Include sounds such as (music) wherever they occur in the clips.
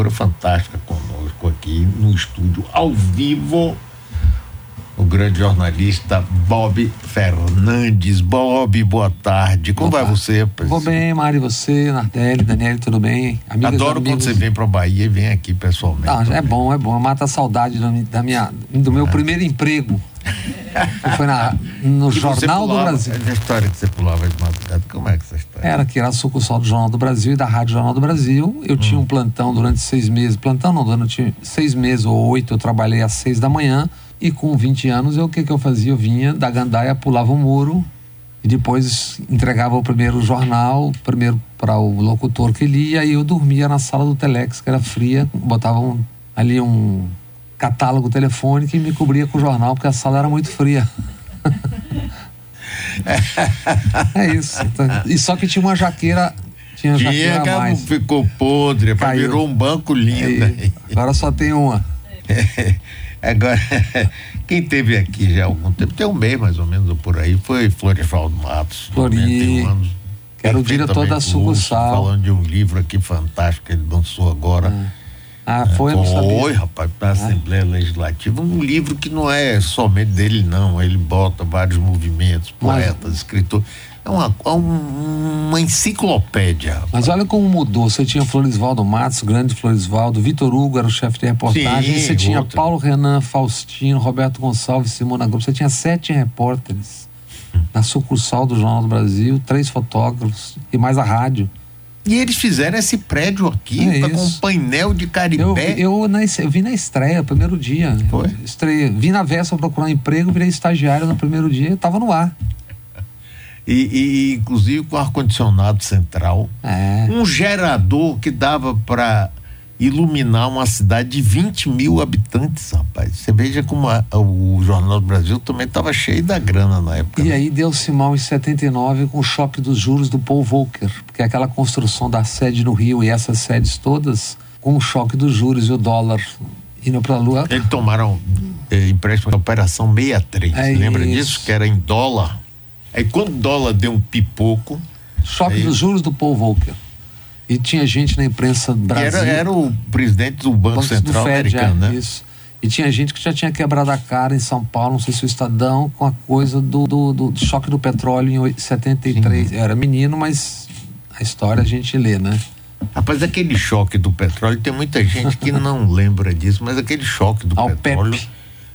figura fantástica conosco aqui no estúdio, ao vivo, o grande jornalista Bob Fernandes. Bob, boa tarde. Como Boa vai tarde. você? Vou bem, Mari, você, Nardelli, Daniele, tudo bem? Amigas, Adoro amigos. quando você vem pra Bahia e vem aqui pessoalmente. Não, é bom, é bom. Mata a saudade da, mi- da minha, do meu primeiro emprego. Foi na, no Jornal do Brasil. A história que você pulava de madrugada, como é que essa história? Era que era a sucursal do Jornal do Brasil e da Rádio Jornal do Brasil. Eu tinha um plantão durante seis meses. Plantão não, durante seis meses ou oito eu trabalhei às seis da manhã. E com 20 anos, eu, o que, que eu fazia? Eu vinha da Gandaia, pulava o muro e depois entregava o primeiro jornal, primeiro para o locutor que lia, e eu dormia na sala do Telex, que era fria, botava um- ali um catálogo telefônico e me cobria com o jornal, porque a sala era muito fria. (laughs) é isso. Então, e só que tinha uma jaqueira, tinha Tinha, jaqueira mais. ficou podre, Caiu. virou um banco lindo. E agora só tem uma. (laughs) Agora, (laughs) quem teve aqui já há algum tempo, tem um mês mais ou menos por aí, foi Florivaldo Matos. Flori, 91 anos. que era o diretor da sucursal. Falando de um livro aqui fantástico que ele lançou agora. Ah, foi, não sabia. Foi, rapaz, para a Assembleia Legislativa. Um livro que não é somente dele, não. Ele bota vários movimentos, Mas- poetas, escritores. É uma, é um- uma enciclopédia. rapaz. Mas olha como mudou. Você tinha Florisvaldo Matos, grande Florisvaldo, Vitor Hugo era o chefe de reportagem, Sim, você tinha outro. Paulo Renan, Faustino, Roberto Gonçalves, Simona Grupo. Você tinha sete repórteres na sucursal do Jornal do Brasil, três fotógrafos e mais a rádio. E eles fizeram esse prédio aqui É com um painel de Eu, caribé. eu, na es- eu vi na estreia, primeiro dia. Foi? Estreia. Vim na véspera procurar emprego, virei estagiário no primeiro dia, eu tava no ar. E, e, inclusive com ar-condicionado central. É. Um gerador que dava para iluminar uma cidade de 20 mil habitantes, rapaz. Você veja como a- o Jornal do Brasil também estava cheio da grana na época. E né? aí deu-se mal em 79 com o choque dos juros do Paul Volcker, porque aquela construção da sede no Rio e essas sedes todas, com o choque dos juros e o dólar indo para a lua. Eles tomaram eh, empréstimo da Operação 63. É Lembra isso. disso? Que era em dólar. Aí quando o dólar deu um pipoco, Choque Aí- dos juros do Paul Volcker. E tinha gente na imprensa que Brasil. era, era o presidente do Banco Banco Central do Fed, americano, é, né? Isso. E tinha gente que já tinha quebrado a cara em São Paulo, não sei se o Estadão, com a coisa do, do, do choque do petróleo em oi- 73. Eu era menino, mas a história a gente lê, né? Rapaz, aquele choque do petróleo, tem muita gente que não (laughs) lembra disso, mas aquele choque do Ao petróleo. Pepe.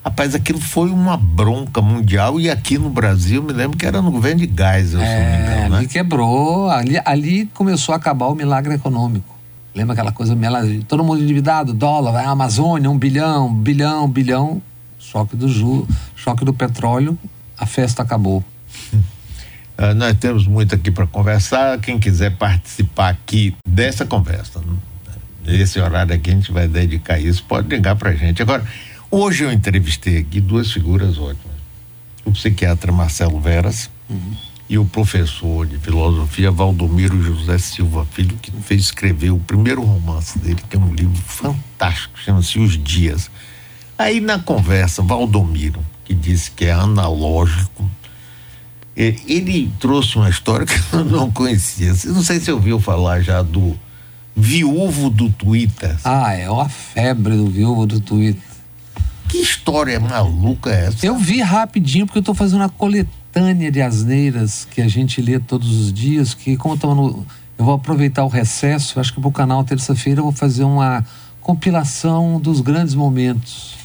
Rapaz, aquilo foi uma bronca mundial e aqui no Brasil, me lembro que era no governo de não me É, ali né? quebrou, ali, ali começou a acabar o milagre econômico. Lembra aquela coisa, todo mundo endividado, dólar, vai Amazônia, um bilhão, bilhão, bilhão, choque do ju, choque do petróleo, a festa acabou. (laughs) Ah, nós temos muito aqui para conversar. Quem quiser participar aqui dessa conversa, esse horário aqui a gente vai dedicar isso, pode ligar para gente. Agora, hoje eu entrevistei aqui duas figuras ótimas: o psiquiatra Marcelo Veras e o professor de filosofia Valdomiro José Silva Filho, que fez escrever o primeiro romance dele, que é um livro fantástico, chama-se Os Dias. Aí na conversa, Valdomiro, que disse que é analógico, é, ele trouxe uma história (laughs) que eu não conhecia. Não sei se ouviu falar já do viúvo do Twitter. Ah, é uma febre do viúvo do Twitter. Que história maluca é essa? Eu vi rapidinho, porque eu estou fazendo uma coletânea de asneiras que a gente lê todos os dias, que como no. Eu vou aproveitar o recesso, acho que pro canal terça-feira eu vou fazer uma compilação dos grandes momentos,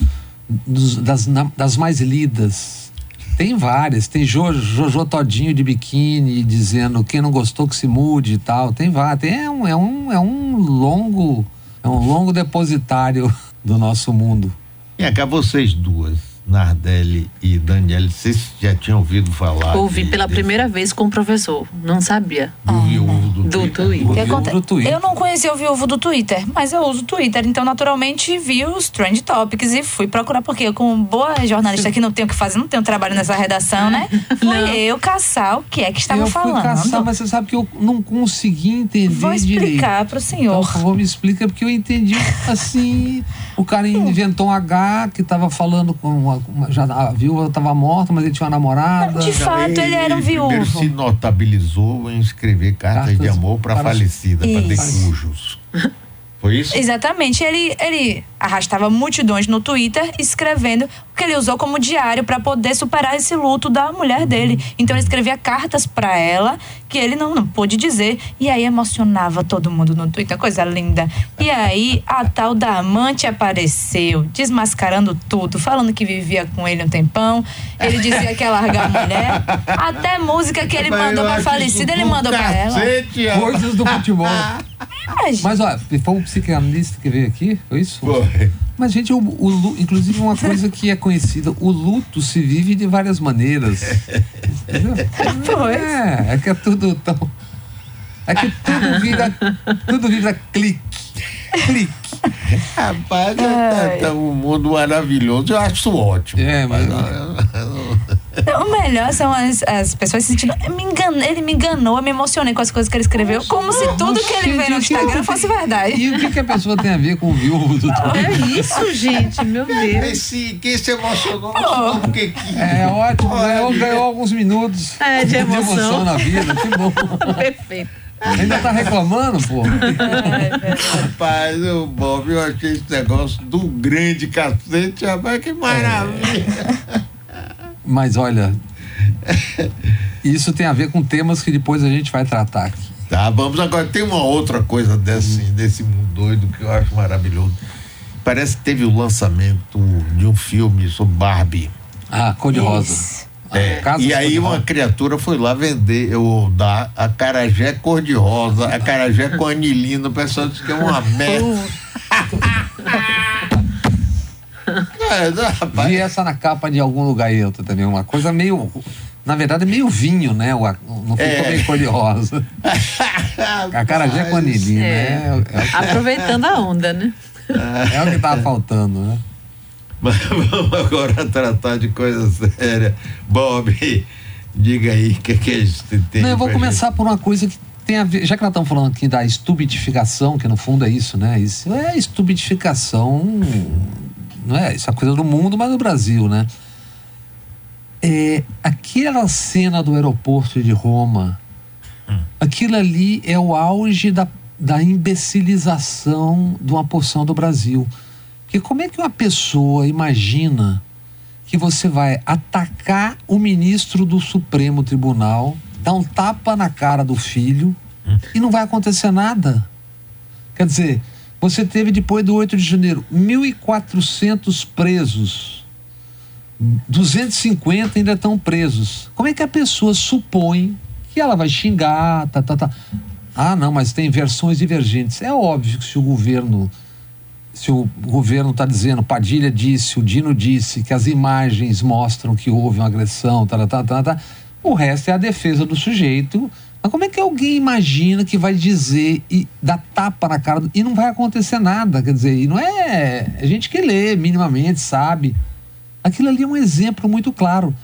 dos- das, das mais lidas. Tem várias, tem Jo- Jojo Todinho de biquíni dizendo quem não gostou que se mude e tal. Tem várias. Tem, é, um, é, um, é um longo. É um longo depositário do nosso mundo. E cá, vocês duas, Nardelli e Daniele, vocês já tinham ouvido falar? Ouvi de- pela desse- primeira vez com o professor. Não sabia. Do viúvo do, Do Twitter. Twitter. O Que viúvo aconte- do Twitter. Eu não conhecia o viúvo do Twitter, mas eu uso o Twitter, então naturalmente vi os Trend Topics e fui procurar, porque eu, como boa jornalista que não tenho o que fazer, não tenho trabalho nessa redação, né? (laughs) Fui Não. eu caçar o que é que estava eu fui falando. caçar, mas você sabe que eu não consegui entender Vou explicar pro Então, senhor. por favor, me explica, porque eu entendi assim. O cara inventou um H que tava falando com uma. Já, a viúva estava morta, mas ele tinha uma namorada. De fato, ele era um viúvo. se notabilizou em escrever cartas, Cartas de amor para para- falecida, para decujos. Foi isso? Exatamente. Ele, ele arrastava multidões no Twitter escrevendo o que ele usou como diário para poder superar esse luto da mulher dele. Então ele escrevia cartas para ela que ele não, não pôde dizer. E aí emocionava todo mundo no Twitter, coisa linda. E aí a tal da amante apareceu, desmascarando tudo, falando que vivia com ele um tempão. Ele dizia que ia largar a mulher. Até música que ele mandou acho falecida, ele do mandou pra ela. Coisas do futebol. Mas, ó, foi um psicanalista que veio aqui, foi isso? Foi. Mas, gente, o, o lu- inclusive uma coisa que é conhecida, o luto se vive de várias maneiras. (laughs) Pois. É, é que é tudo tão. É que tudo vira. Tudo vira clique. Clique. Rapaz, é, tá um mundo maravilhoso. Eu acho isso ótimo. É, mas- (laughs) o melhor são as, as pessoas se sentindo. Me engana, ele me enganou, eu me emocionei com as coisas que ele escreveu, como se tudo que ele vê no Instagram fosse verdade. E o que, que a pessoa tem a ver com o viúvo do (laughs) É isso, gente, meu Deus. Esse, quem se emocionou, não porque que. É ótimo, ganhou, ganhou alguns minutos É, de emoção. na vida, que bom. (laughs) Perfeito. Ainda tá reclamando, pô. Rapaz, o Bob, eu achei esse negócio do grande cacete, rapaz, que maravilha. Mas olha, isso tem a ver com temas que depois a gente vai tratar aqui. Tá, vamos agora. Tem uma outra coisa desse, desse mundo doido que eu acho maravilhoso. Parece que teve o lançamento de um filme sobre Barbie. Ah, cor de rosa. Isso. É, e aí cor-de-rosa. uma criatura foi lá vender, ou dar a carajé cor-de-rosa, a carajé com anilina, o pessoal disse que é uma (laughs) merda. (laughs) (laughs) É, não, rapaz, Vi essa na capa de algum lugar outra também. Uma coisa meio. Na verdade, meio vinho, né? O- Não ficou É. meio cor de rosa. (laughs) A cara já é com anilina, É. é, é, Aproveitando a onda, né? é o que tava faltando, né? (laughs) Mas vamos agora tratar de coisa séria. Bob, diga aí o que, que a gente tem. Não, eu vou começar por uma coisa que tem a ver. Já que nós estamos falando aqui da estupidificação, que no fundo é isso, né? Isso é estupidificação. Não é? Isso é coisa do mundo, mas do Brasil, né? É, aquela cena do aeroporto de Roma, aquilo ali é o auge da, da imbecilização de uma porção do Brasil. Porque como é que uma pessoa imagina que você vai atacar o ministro do Supremo Tribunal, dar um tapa na cara do filho e não vai acontecer nada? Quer dizer, você teve depois do 8 de janeiro 1.400 presos. 250 ainda estão presos. Como é que a pessoa supõe que ela vai xingar, tá, tá, tá. Ah, não, mas tem versões divergentes. É óbvio que se o governo se o governo está dizendo, Padilha disse, o Dino disse, que as imagens mostram que houve uma agressão, tá, tá, tá, tá, o resto é a defesa do sujeito. Mas como é que alguém imagina que vai dizer e dar tapa na cara e não vai acontecer nada? Quer dizer, e não é. É gente que lê minimamente, sabe. Aquilo ali é um exemplo muito claro.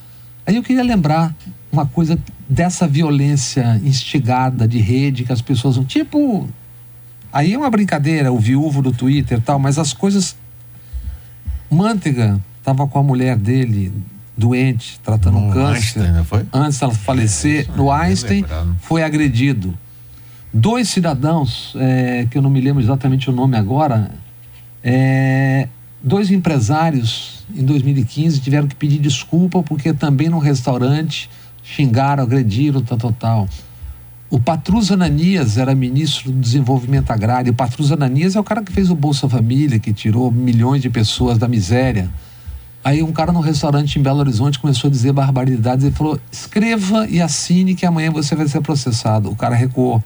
Aí eu queria lembrar uma coisa dessa violência instigada de rede que as pessoas. Tipo, Aí é uma brincadeira, o viúvo do Twitter e tal, mas as coisas. Manteiga estava com a mulher dele, doente, tratando um No câncer. Einstein, foi? Antes dela falecer, Isso, no Einstein, lembrado. foi agredido. Dois cidadãos, é, que eu não me lembro exatamente o nome agora, é, dois empresários em 2015 tiveram que pedir desculpa porque também num restaurante xingaram, agrediram, tal, tal, tal. O Patrus Ananias era ministro do Desenvolvimento Agrário. O Patrus Ananias é o cara que fez o Bolsa Família, que tirou milhões de pessoas da miséria. Aí um cara no restaurante em Belo Horizonte começou a dizer barbaridades. Ele falou: escreva e assine que amanhã você vai ser processado. O cara recuou.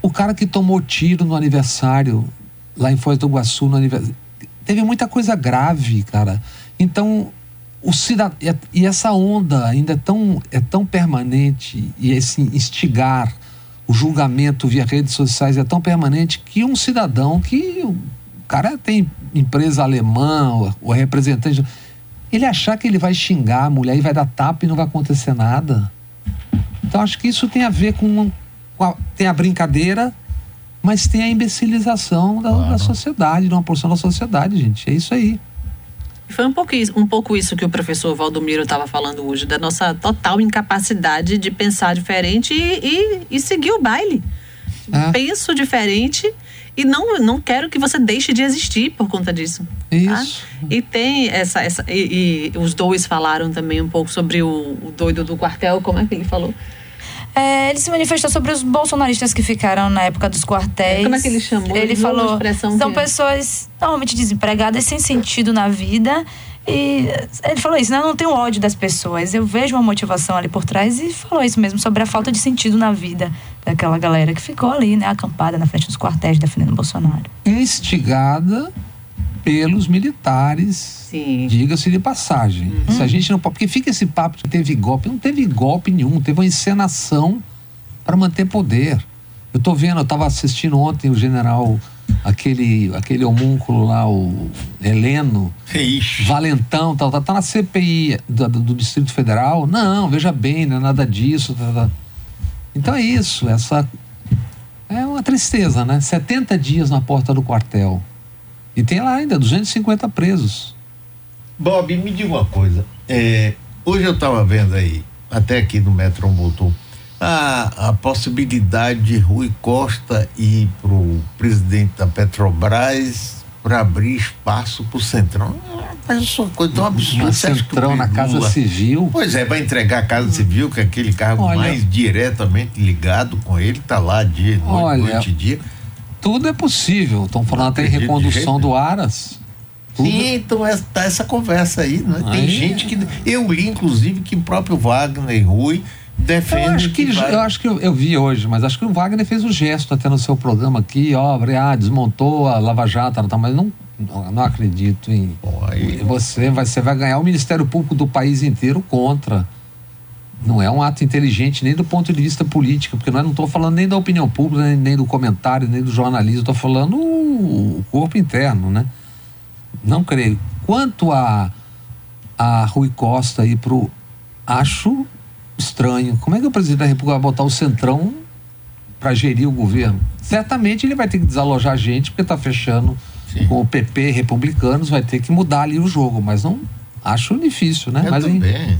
O cara que tomou tiro no aniversário, lá em Foz do Iguaçu, no aniversário. Teve muita coisa grave, cara. Então, o cidadão. E essa onda ainda é tão, é tão permanente, e esse instigar o julgamento via redes sociais é tão permanente que um cidadão que. O cara tem empresa alemã, o representante. Ele achar que ele vai xingar a mulher e vai dar tapa e não vai acontecer nada. Então acho que isso tem a ver com. com a, tem a brincadeira, mas tem a imbecilização da, Claro. da sociedade, de uma porção da sociedade, gente. É isso aí. Foi um pouco, isso, um pouco isso que o professor Valdomiro estava falando hoje, da nossa total incapacidade de pensar diferente e, e, e seguir o baile. É. Penso diferente E não, não quero que você deixe de existir por conta disso. tá? Isso. E tem essa. essa e, e os dois falaram também um pouco sobre o, o doido do quartel. Como é que ele falou? É, ele se manifestou sobre os bolsonaristas que ficaram na época dos quartéis. Como é que ele chamou? Ele Ele falou: são que- pessoas totalmente desempregadas, sem sentido na vida. E ele falou isso, né? Eu não tenho ódio das pessoas. Eu vejo uma motivação ali por trás e falou isso mesmo sobre a falta de sentido na vida daquela galera que ficou ali, né? Acampada na frente dos quartéis defendendo o Bolsonaro. Instigada pelos militares. Diga-se de passagem. Se a gente não pode. Porque fica esse papo que teve golpe. Não teve golpe nenhum, teve uma encenação para manter poder. Eu tô vendo, eu estava assistindo ontem o general, aquele, aquele homúnculo lá, o Heleno, Ixi. Valentão, tal, tá, tá na CPI do, do Distrito Federal. Não, veja bem, não é nada disso. tá, tá. Então é isso, essa. É uma tristeza, né? 70 dias na porta do quartel. E tem lá ainda 250 presos. Bob, me diga uma coisa. É, hoje eu estava vendo aí, até aqui no Metro botou, a, a possibilidade de Rui Costa ir para o presidente da Petrobras para abrir espaço para o Centrão. Mas isso é uma coisa tão absurda. Centrão, na Casa Civil. Pois é, vai entregar a Casa Civil, que é aquele cargo Olha- mais diretamente ligado com ele, tá lá dia, noite, Olha, noite e dia. Tudo é possível. Estão falando até em recondução do Aras. Tudo- Sim, então é, tá essa conversa aí, né? Tem Aí- gente que. Eu li, inclusive, que o próprio Wagner Rui defende. Eu acho que, vai- eu acho que eu, eu vi hoje, mas acho que o Wagner fez o gesto até no seu programa aqui, ó, ah, desmontou a Lava Jato, tá, mas não, não, não acredito em. Bom, aí- Você vai, você vai ganhar o Ministério Público do país inteiro contra. Não é um ato inteligente nem do ponto de vista político, porque nós não estou falando nem da opinião pública, nem, nem do comentário, nem do jornalismo, estou falando o, o corpo interno, né? Não creio. Quanto a, a Rui Costa aí pro. Acho estranho. Como é que o presidente da República vai botar o centrão para gerir o governo? Certamente ele vai ter que desalojar a gente, porque está fechando Sim. com o PP republicanos, vai ter que mudar ali o jogo, mas não acho difícil, né? Eu mas também.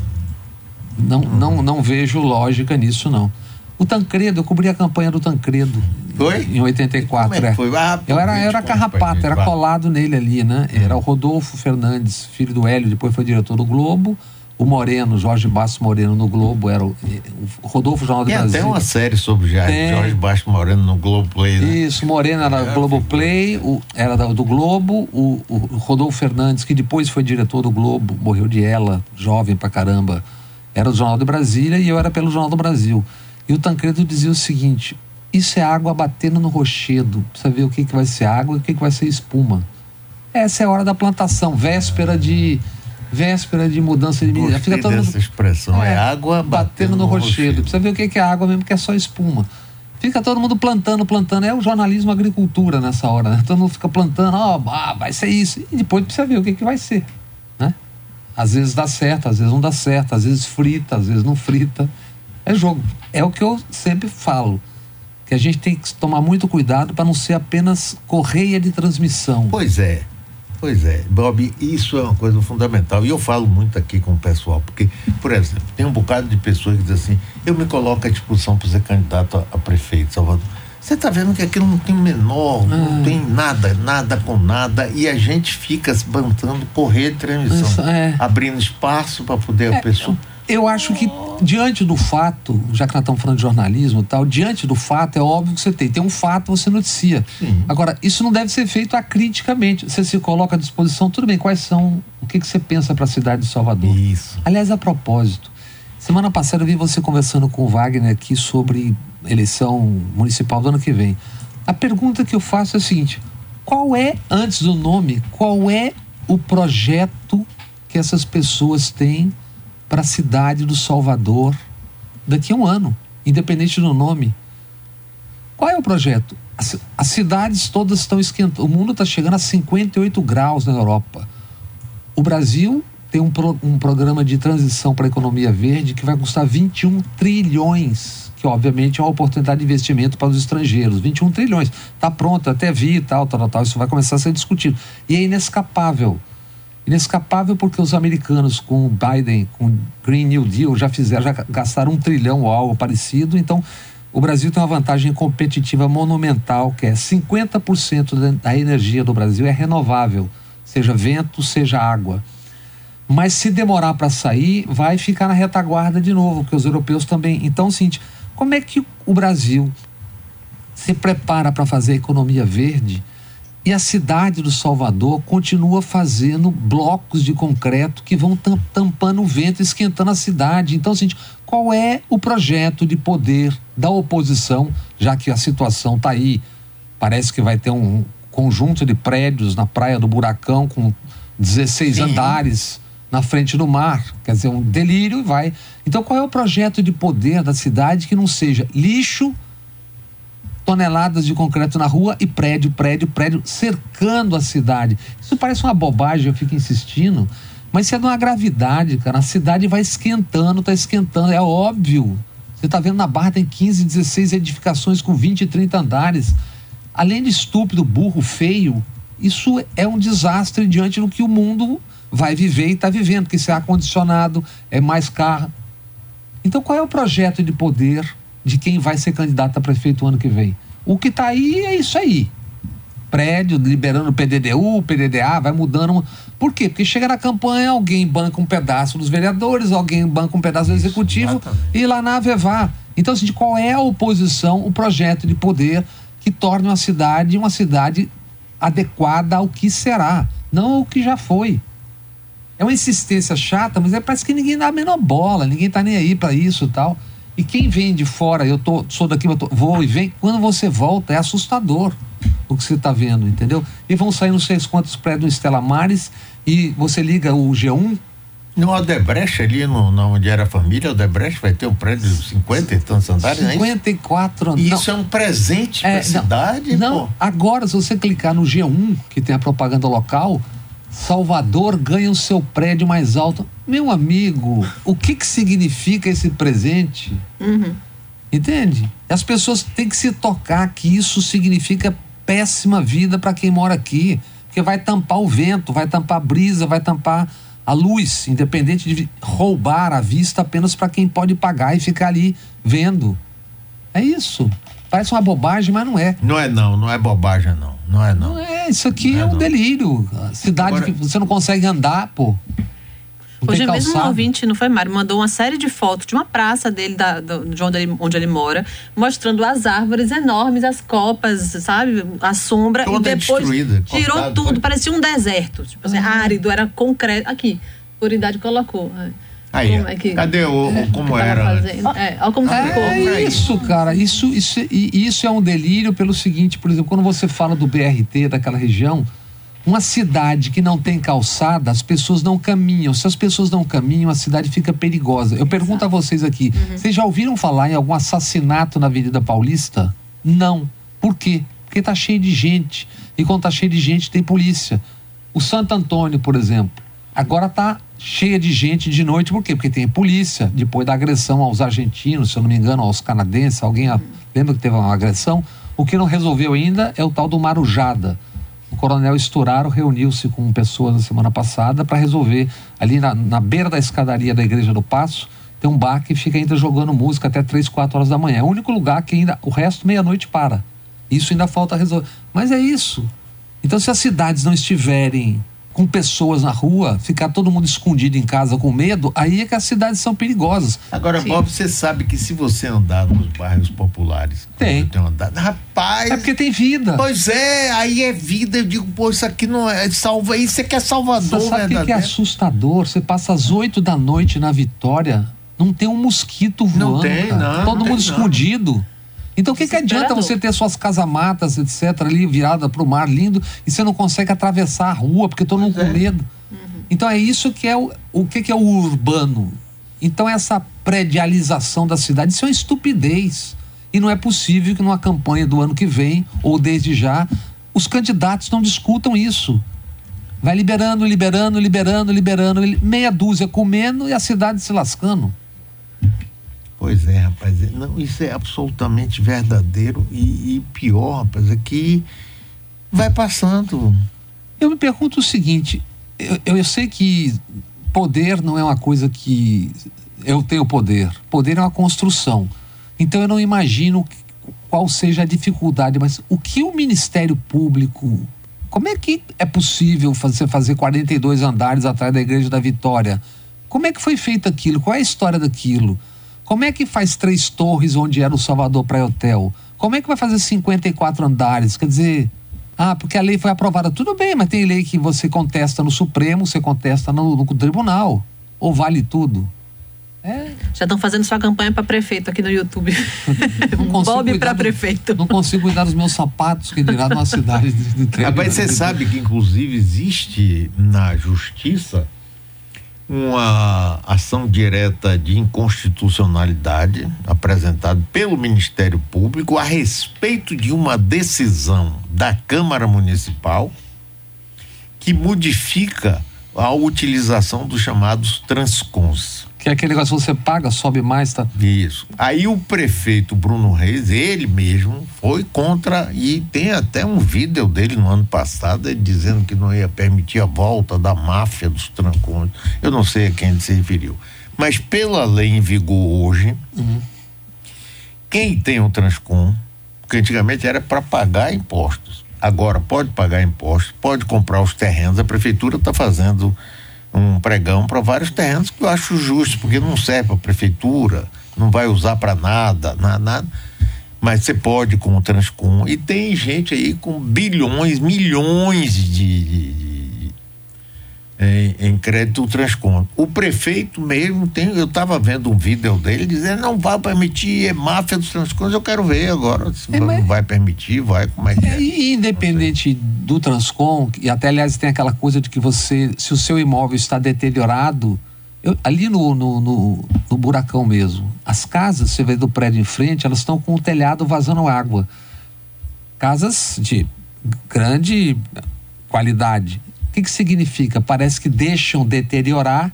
não, não, não vejo lógica nisso, não. O Tancredo, eu cobri a campanha do Tancredo. Foi? Em 84, Como é é. foi? Ah, Eu era, eu era carrapato, era colado nele ali, né? Hum. Era o Rodolfo Fernandes, filho do Hélio, depois foi diretor do Globo. O Moreno, Jorge Basso Moreno no Globo, era o, o Rodolfo Jornal do Tem Brasil. até uma série sobre já, Tem. Jorge Baixo Moreno no Globo Play, né? Isso, Moreno era É, Globoplay, o, era do Globo, o, o Rodolfo Fernandes, que depois foi diretor do Globo, morreu de ela, jovem pra caramba, era do Jornal de Brasília e eu era pelo Jornal do Brasil. E o Tancredo dizia o seguinte: isso é água batendo no rochedo, precisa ver o que, que vai ser água e o que, que vai ser espuma. Essa é a hora da plantação, véspera de. Véspera de mudança de medida. Fica todo mundo expressão. É, água batendo no rochedo. Precisa ver o que que é água mesmo, que é só espuma. Fica todo mundo plantando, plantando. É o jornalismo agricultura nessa hora, né? Todo mundo fica plantando, ó, ah, vai ser isso. E depois precisa ver o que, que vai ser, né? Às vezes dá certo, às vezes não dá certo, às vezes frita, às vezes não frita. É jogo. É o que eu sempre falo. Que a gente tem que tomar muito cuidado para não ser apenas correia de transmissão. Pois é. Pois é, Bob, isso é uma coisa fundamental. E eu falo muito aqui com o pessoal, porque, por exemplo, tem um bocado de pessoas que dizem assim: eu me coloco à disposição para ser candidato a, a prefeito Salvador. Você está vendo que aquilo não tem o menor, Ah. não tem nada, nada com nada, e a gente fica se bantando correr de transmissão, é. abrindo espaço para poder a pessoa. Eu acho que diante do fato, já que nós estamos falando de jornalismo e tal, diante do fato é óbvio que você tem. Tem um fato, você noticia. Agora, isso não deve ser feito acriticamente. Você se coloca à disposição, tudo bem, quais são, o que, que você pensa para a cidade de Salvador? Isso. Aliás, a propósito, semana passada eu vi você conversando com o Wagner aqui sobre eleição municipal do ano que vem. A pergunta que eu faço é a seguinte: qual é, antes do nome, qual é o projeto que essas pessoas têm para a cidade do Salvador daqui a um ano, independente do nome? Qual é o projeto? As, as cidades todas estão esquentando. O mundo está chegando a 58 graus na Europa. O Brasil tem um, pro- um programa de transição para a economia verde que vai custar 21 trilhões, que obviamente é uma oportunidade de investimento para os estrangeiros. 21 trilhões. Está pronto, até vi e tal, tal, tal. Isso vai começar a ser discutido. E é inescapável. Inescapável porque os americanos com o Biden, com o Green New Deal, já fizeram, já gastaram um trilhão ou algo parecido. Então, o Brasil tem uma vantagem competitiva monumental, que é 50% da energia do Brasil é renovável, seja vento, seja água. Mas se demorar para sair, vai ficar na retaguarda de novo, porque os europeus também. Então, é seguinte, como é que o Brasil se prepara para fazer a economia verde e a cidade do Salvador continua fazendo blocos de concreto que vão tampando o vento, esquentando a cidade. Então, assim, qual é o projeto de poder da oposição, já que a situação está aí? Parece que vai ter um conjunto de prédios na Praia do Buracão com 16 Sim. andares na frente do mar. Quer dizer, um delírio e vai. Então, qual é o projeto de poder da cidade que não seja lixo? Toneladas de concreto na rua e prédio, prédio, prédio, cercando a cidade. Isso parece uma bobagem, eu fico insistindo, mas isso é de uma gravidade, cara. A cidade vai esquentando, tá esquentando, é óbvio. Você tá vendo na Barra tem 15, 16 edificações com 20, 30 andares. Além de estúpido, burro, feio, isso é um desastre diante do que o mundo vai viver e está vivendo, porque isso é ar-condicionado, é mais carro. Então, qual é o projeto de poder de quem vai ser candidato a prefeito ano que vem. O que está aí é isso aí. Prédio, liberando PDDU, PDDA, vai mudando. Por quê? Porque chega na campanha, alguém banca um pedaço dos vereadores, alguém banca um pedaço do executivo Exatamente. e lá na Avevá. Então, assim, qual é a oposição, o projeto de poder que torne uma cidade uma cidade adequada ao que será, não ao que já foi. É uma insistência chata, mas é, parece que ninguém dá a menor bola, ninguém está nem aí para isso e tal. E quem vem de fora, eu tô, sou daqui, eu tô, vou e vem, quando você volta é assustador o que você está vendo, entendeu? E vão sair não sei quantos prédios Estela Mares e você liga o G1. No Odebrecht, ali no, no, onde era a família, o Odebrecht vai ter um prédio de 50 e tantos andares, 54 andares. Isso é um presente é, para a cidade? Não, pô. agora se você clicar no G1, que tem a propaganda local, Salvador ganha o seu prédio mais alto. Meu amigo, o que, que significa esse presente? Uhum. Entende? As pessoas têm que se tocar que isso significa péssima vida para quem mora aqui. Porque vai tampar o vento, vai tampar a brisa, vai tampar a luz, independente de roubar a vista apenas para quem pode pagar e ficar ali vendo. É isso. Parece uma bobagem, mas não é. Não é não, não é bobagem não. Não é não. Não é, isso aqui não é, é um não. delírio. A cidade Agora... que você não consegue andar, pô. Não Hoje mesmo um ouvinte, não foi Mário, mandou uma série de fotos de uma praça dele, da, de onde ele, onde ele mora, mostrando as árvores enormes, as copas, sabe? A sombra. Toda e depois tirou cortado, tudo, foi... parecia um deserto. Tipo assim, uhum. árido, era concreto. Aqui, Puridade colocou. Aí, como é que, cadê o, é, (laughs) como era? Fazendo? É, olha como é, ficou. É isso, cara. Isso, isso, isso é um delírio pelo seguinte, por exemplo, quando você fala do BRT daquela região, uma cidade que não tem calçada, as pessoas não caminham. Se as pessoas não caminham, a cidade fica perigosa. Eu pergunto a vocês aqui: uhum. vocês já ouviram falar em algum assassinato na Avenida Paulista? Não. Por quê? Porque está cheio de gente. E quando está cheio de gente, tem polícia. O Santo Antônio, por exemplo, agora está cheia de gente de noite, por quê? Porque tem polícia, depois da agressão aos argentinos, se eu não me engano, aos canadenses, alguém lembra que teve uma agressão? O que não resolveu ainda é o tal do Marujada. O coronel Esturaro reuniu-se com pessoas na semana passada para resolver, ali na, na beira da escadaria da Igreja do Passo, tem um bar que fica ainda jogando música até 3, 4 horas da manhã. É o único lugar que ainda, o resto meia-noite para. Isso ainda falta resolver. Mas é isso. Então, se as cidades não estiverem com pessoas na rua, ficar todo mundo escondido em casa com medo, aí é que as cidades são perigosas. Agora, Sim. Bob, você sabe que se você andar nos bairros populares, tem. tem andado, rapaz. É porque tem vida. Pois é, aí é vida. Eu digo, pô, isso aqui não é salva, isso aqui é Salvador, Você sabe o que, é assustador? Você passa às oito da noite na Vitória, não tem um mosquito voando. Não tem, não. Todo não mundo escondido. Não. Então o que, que adianta você ter suas casamatas, etc., ali virada para o mar lindo e você não consegue atravessar a rua porque todo mundo com medo? Uhum. Então é isso que é o, o que, que é o urbano. Então essa predialização da cidade, isso é uma estupidez. E não é possível que numa campanha do ano que vem, ou desde já, os candidatos não discutam isso. Vai liberando, liberando, liberando, liberando, meia dúzia comendo e a cidade se lascando. Pois é, rapaz. Não, isso é absolutamente verdadeiro e, e pior, rapaz, é que vai passando. Eu me pergunto o seguinte: eu, eu sei que poder não é uma coisa que eu tenho poder. Poder é uma construção. Então eu não imagino qual seja a dificuldade, mas o que o Ministério Público. Como é que é possível fazer, fazer 42 andares atrás da Igreja da Vitória? Como é que foi feito aquilo? Qual é a história daquilo? Como é que faz três torres onde era o Salvador Praia Hotel? Como é que vai fazer 54 andares? Quer dizer, ah, porque a lei foi aprovada. Tudo bem, mas tem lei que você contesta no Supremo, você contesta no, no Tribunal. Ou vale tudo? É. Já estão fazendo sua campanha para prefeito aqui no YouTube. (laughs) Bob para prefeito. Não consigo cuidar dos meus sapatos, que dirá numa cidade de, (laughs) de Rapaz, você sabe que inclusive existe na justiça uma ação direta de inconstitucionalidade apresentada pelo Ministério Público a respeito de uma decisão da Câmara Municipal que modifica a utilização dos chamados transcons. Que é aquele negócio que você paga, sobe mais, tá? Isso. Aí o prefeito Bruno Reis, ele mesmo, foi contra e tem até um vídeo dele no ano passado ele dizendo que não ia permitir a volta da máfia dos trancões. Eu não sei a quem ele se referiu. Mas pela lei em vigor hoje, uhum. quem tem um transcom, porque antigamente era para pagar impostos. Agora pode pagar impostos, pode comprar os terrenos, a prefeitura está fazendo um pregão para vários terrenos que eu acho justo, porque não serve para prefeitura, não vai usar para nada, nada, nada. Mas você pode com o Transcom. E tem gente aí com bilhões, milhões de, de em, em crédito transconto. O prefeito mesmo tem, eu estava vendo um vídeo dele dizendo não vai permitir, é máfia dos transcontos, eu quero ver agora se é, não vai permitir, vai, como é que é? é? Independente do transcom, e até aliás tem aquela coisa de que você, se o seu imóvel está deteriorado, eu, ali no, no, no, no, buracão mesmo, as casas, você vê do prédio em frente, elas estão com o telhado vazando água. Casas de grande qualidade que, que significa? Parece que deixam deteriorar,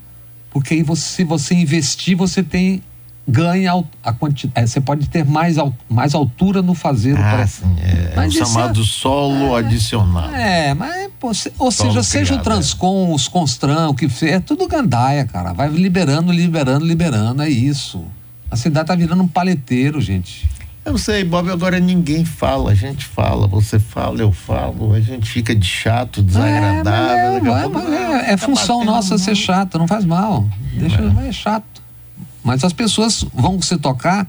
porque aí você, se você investir, você tem ganha a quantidade. É, você pode ter mais, mais altura no fazer ah, sim, é, mas é o chamado é, solo é, adicional. É, mas pô, ou seja, seja o é. Transcom, os Constran, o que é tudo gandaia, cara. Vai liberando, liberando, liberando, é isso. A cidade tá virando um paleteiro, gente. Eu sei, Bob, agora ninguém fala, a gente fala, você fala, eu falo, a gente fica de chato, desagradável. É, mas é, é, é, é função nossa ser chato, não faz mal. Deixa, é. é chato. Mas as pessoas vão se tocar,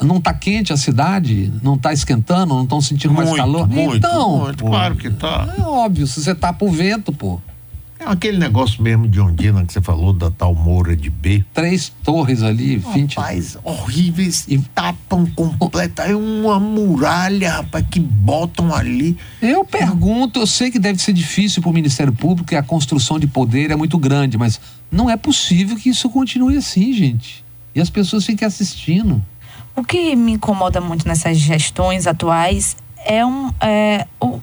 não está quente a cidade, não está esquentando, não estão sentindo muito, mais calor. Muito, então, muito, pô, claro que tá. É óbvio, se você tapa o vento, pô. É aquele negócio mesmo de Ondina que você falou da tal Moura de B. Três torres ali, 20. Rapaz, horríveis e tapam completa. É uma muralha, rapaz, que botam ali. Eu pergunto, eu sei que deve ser difícil para o Ministério Público e a construção de poder é muito grande, mas não é possível que isso continue assim, gente. E as pessoas fiquem assistindo. O que me incomoda muito nessas gestões atuais é um. É, o,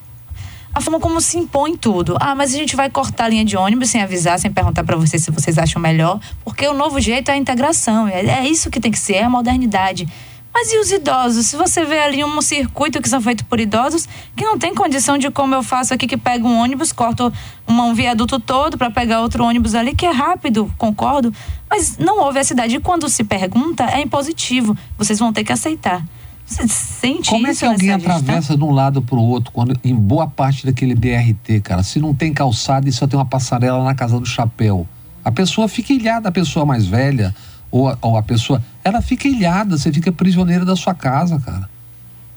a forma como se impõe tudo. Ah, mas a gente vai cortar a linha de ônibus sem avisar, sem perguntar para vocês se vocês acham melhor, porque o novo jeito é a integração. É, é isso que tem que ser, é a modernidade. Mas e os idosos? Se você vê ali um circuito que são feito por idosos, que não tem condição de como eu faço aqui, que pego um ônibus, corto um viaduto todo para pegar outro ônibus ali, que é rápido, concordo. Mas não houve a cidade. E quando se pergunta, é impositivo. Vocês vão ter que aceitar. Você sente Como é que alguém atravessa de um lado para o outro quando em boa parte daquele BRT, cara? Se não tem calçada e só tem uma passarela na casa do chapéu, a pessoa fica ilhada, a pessoa mais velha ou a, ou a pessoa, ela fica ilhada, você fica prisioneiro da sua casa, cara.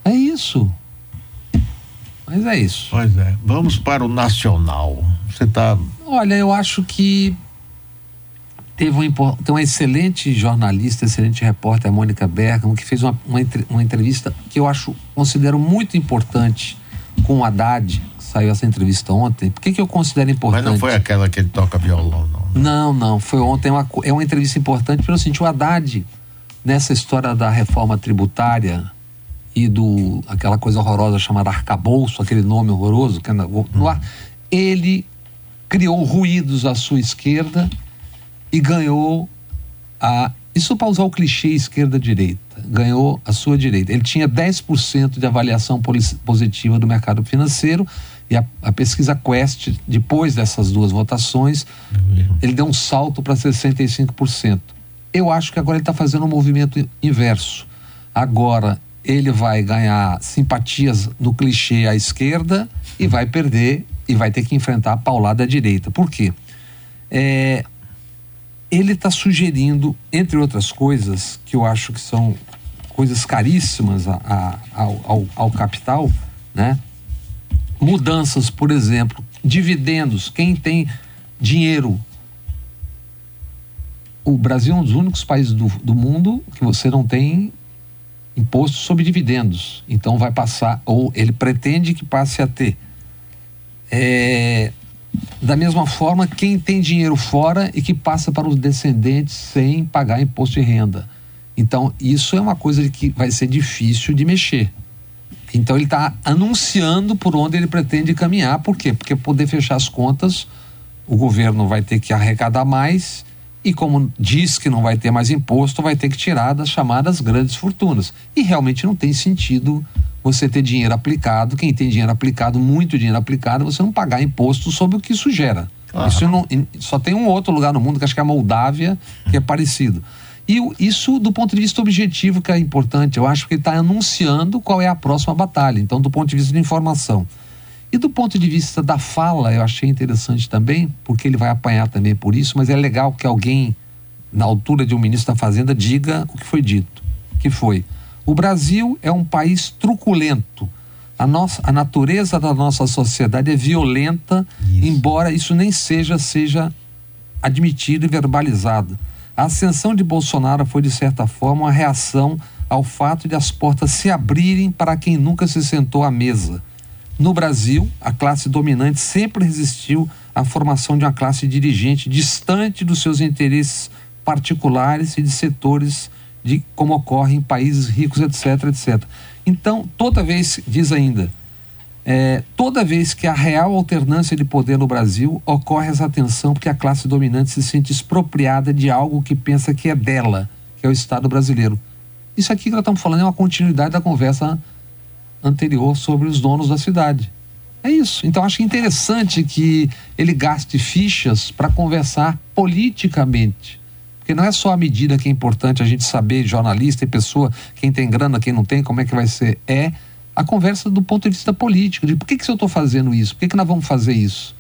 É isso. Mas é isso. Pois é. Vamos para o nacional. Você tá. Olha, eu acho que teve um, tem uma excelente jornalista, excelente repórter, a Mônica Bergamo, que fez uma, uma, uma, entrevista que eu acho, considero muito importante com o Haddad, que saiu essa entrevista ontem. Por que, que eu considero importante? Mas não foi aquela que ele toca violão, não. Né? Não, não. Foi ontem, uma, é uma entrevista importante pelo seguinte, o Haddad, nessa história da reforma tributária e do aquela coisa horrorosa chamada arcabouço, aquele nome horroroso, que no, ar, ele criou ruídos à sua esquerda e ganhou a. Isso para usar o clichê esquerda-direita. Ganhou a sua direita. Ele tinha 10% de avaliação positiva do mercado financeiro e a, a, pesquisa Quest, depois dessas duas votações, ele deu um salto para 65%. Eu acho que agora ele está fazendo um movimento inverso. Agora ele vai ganhar simpatias no clichê à esquerda e vai perder e vai ter que enfrentar a paulada à direita. Por quê? É, ele está sugerindo, entre outras coisas, que eu acho que são coisas caríssimas a, a, ao, ao, capital, né? Mudanças, por exemplo, dividendos. Quem tem dinheiro o Brasil é um dos únicos países do, do mundo que você não tem imposto sobre dividendos. Então vai passar, ou ele pretende que passe a ter. É, da mesma forma, quem tem dinheiro fora e que passa para os descendentes sem pagar imposto de renda. Então, isso é uma coisa que vai ser difícil de mexer. Então, ele está anunciando por onde ele pretende caminhar. Por quê? Porque poder fechar as contas, o governo vai ter que arrecadar mais e como diz que não vai ter mais imposto, vai ter que tirar das chamadas grandes fortunas. E realmente não tem sentido você ter dinheiro aplicado, quem tem dinheiro aplicado, muito dinheiro aplicado, você não pagar imposto sobre o que isso gera. Claro. Isso não, só tem um outro lugar no mundo, que acho que é a Moldávia, que é parecido. E isso, do ponto de vista objetivo, que é importante, eu acho que ele está anunciando qual é a próxima batalha. Então, do ponto de vista de informação. E do ponto de vista da fala, eu achei interessante também, porque ele vai apanhar também por isso, mas é legal que alguém, na altura de um ministro da Fazenda, diga o que foi dito. Que foi: o Brasil é um país truculento. A, nossa, a natureza da nossa sociedade é violenta, isso. embora isso nem seja, seja admitido e verbalizado. A ascensão de Bolsonaro foi, de certa forma, uma reação ao fato de as portas se abrirem para quem nunca se sentou à mesa no Brasil, a classe dominante sempre resistiu à formação de uma classe dirigente distante dos seus interesses particulares e de setores de como ocorre em países ricos, etc, etc. Então, toda vez, diz ainda, é, toda vez que há real alternância de poder no Brasil, ocorre essa tensão porque a classe dominante se sente expropriada de algo que pensa que é dela, que é o Estado brasileiro. Isso aqui que nós estamos falando é uma continuidade da conversa anterior sobre os donos da cidade. É isso. Então acho interessante que ele gaste fichas para conversar politicamente. Porque não é só a medida que é importante a gente saber, jornalista e pessoa, quem tem grana, quem não tem, como é que vai ser. É a conversa do ponto de vista político, de por que, que eu estou fazendo isso? Por que, que nós vamos fazer isso?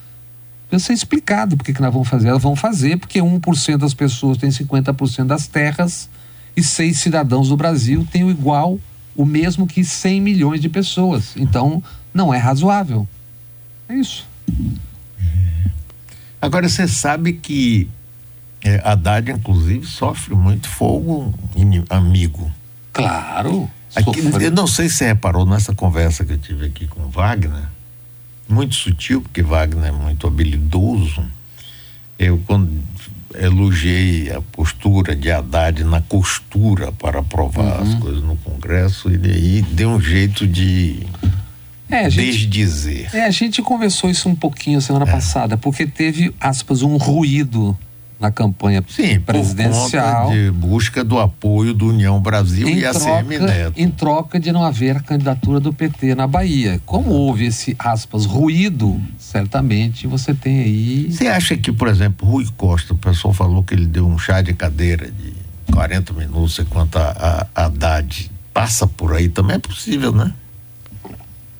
Precisa ser explicado por que, que nós vamos fazer. Elas vão fazer porque 1% das pessoas tem 50% das terras e seis cidadãos do Brasil têm o igual o mesmo que 100 milhões de pessoas. Então, não é razoável. É isso. Agora, você sabe que é, Haddad, inclusive, sofre muito fogo amigo. Claro. Aqui, eu não sei se você reparou nessa conversa que eu tive aqui com Wagner, muito sutil, porque Wagner é muito habilidoso. Eu, quando elogiei a postura de Haddad na costura para aprovar uhum. as coisas no Congresso, e aí deu um jeito de é, desdizer. É, a gente conversou isso um pouquinho semana é. passada, porque teve, aspas, um ruído na campanha Sim, presidencial. de busca do apoio do União Brasil e troca, ACM Neto. Em troca de não haver a candidatura do PT na Bahia. Como houve esse, aspas, ruído, certamente você tem aí. Você acha que, por exemplo, Rui Costa, o pessoal falou que ele deu um chá de cadeira de 40 minutos, enquanto a, a, a Haddad passa por aí, também é possível, né?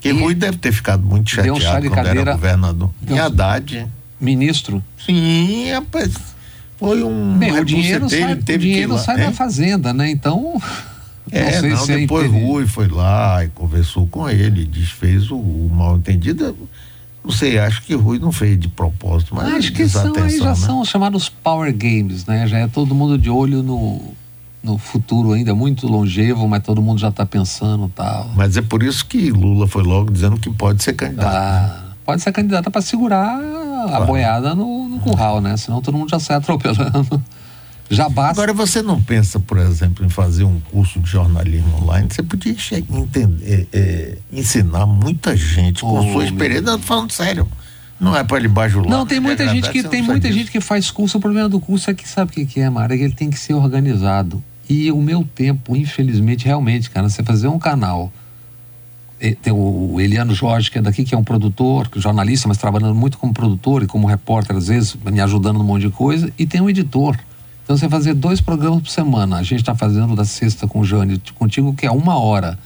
Que Rui deve ter ficado muito chateado um chá de quando cadeira, era governador. E Haddad. Ministro? Sim, rapaz foi um. Bem, o dinheiro sai, o dinheiro lá, sai da fazenda, né? Então. (laughs) É, não, não se é depois é Rui foi lá e conversou com ele, desfez o, o mal entendido. Não sei, acho que Rui não fez de propósito, mas acho que são, aí já né? são chamados power games, né? Já é todo mundo de olho no, no futuro ainda muito longevo, mas todo mundo já está pensando tal. Mas é por isso que Lula foi logo dizendo que pode ser candidato. Ah, né? Pode ser candidato para segurar a boiada no, no curral, né? Senão todo mundo já sai atropelando. Já basta. Agora você não pensa, por exemplo, em fazer um curso de jornalismo online? Você podia entender, é, é, ensinar muita gente com oh, sua experiência. Não, falando sério. Não é para ele bajular. Não, tem muita gente que tem muita disso. gente que faz curso. O problema do curso é que sabe o que, que é, Mara? É que ele tem que ser organizado. E o meu tempo, infelizmente, realmente, cara, você fazer um canal tem o Eliano Jorge, que é daqui, que é um produtor, jornalista, mas trabalhando muito como produtor e como repórter, às vezes, me ajudando num monte de coisa, e tem um editor. Então você fazer dois programas por semana. A gente está fazendo da sexta com o Jânio, contigo, que é uma hora.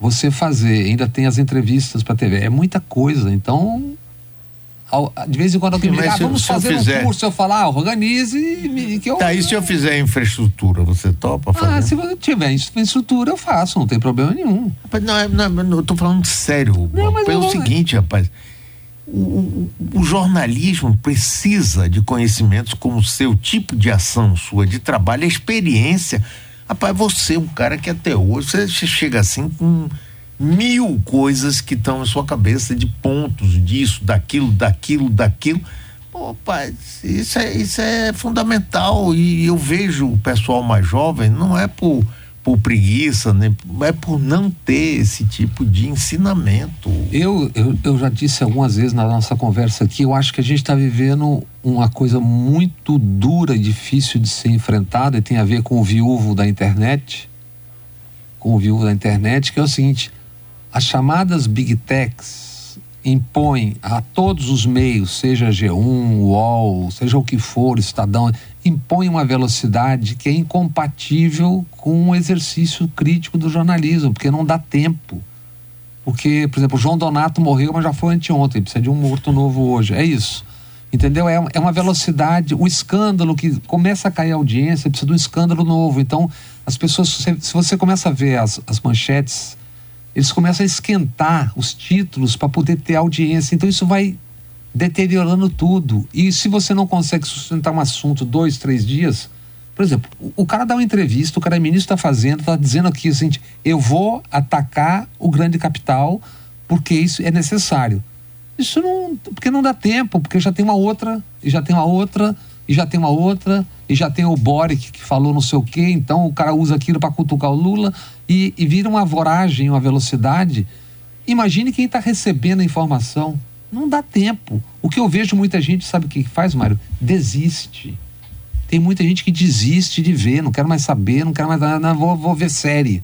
Você fazer, ainda tem as entrevistas para TV. É muita coisa. Então, de vez em quando alguém me liga, ah, vamos fazer fizer... um curso. Eu falar, ah, organize e que eu. Tá, e se eu fizer infraestrutura, você topa fazer? Ah, se você tiver infraestrutura, eu faço, não tem problema nenhum. Mas não, não, não eu tô falando sério. Não, mas é o seguinte, rapaz. O, o, jornalismo precisa de conhecimentos como o seu tipo de ação sua, de trabalho, experiência. Rapaz, você, um cara que até hoje, você chega assim com mil coisas que estão na sua cabeça de pontos disso, daquilo, daquilo, daquilo. Pô, pai, isso é, isso é fundamental e eu vejo o pessoal mais jovem, não é por, por preguiça, nem, é por não ter esse tipo de ensinamento. Eu, eu, eu já disse algumas vezes na nossa conversa aqui, eu acho que a gente está vivendo uma coisa muito dura e difícil de ser enfrentada e tem a ver com o viúvo da internet, com o viúvo da internet, que é o seguinte, as chamadas big techs impõem a todos os meios, seja G1, UOL, seja o que for, Estadão, impõem uma velocidade que é incompatível com o exercício crítico do jornalismo, porque não dá tempo. Porque, por exemplo, João Donato morreu, mas já foi anteontem, precisa de um morto novo hoje. É isso. Entendeu? É, é uma velocidade, o escândalo que começa a cair a audiência, precisa de um escândalo novo. Então, as pessoas, se você começa a ver as, as manchetes eles começam a esquentar os títulos para poder ter audiência. Então isso vai deteriorando tudo. E se você não consegue sustentar um assunto dois, três dias, por exemplo, o, cara dá uma entrevista, o cara é ministro está fazendo, está dizendo aqui seguinte: eu vou atacar o grande capital porque isso é necessário. Isso não, porque não dá tempo, porque já tem uma outra, e já tem uma outra, e já tem uma outra, e já tem o Boric que falou não sei o quê, então o cara usa aquilo para cutucar o Lula e, e vira uma voragem, uma velocidade. Imagine quem está recebendo a informação. Não dá tempo. O que eu vejo muita gente, sabe o que faz, Mário? Desiste. Tem muita gente que desiste de ver, não quero mais saber, não quero mais. Não, vou, vou ver série.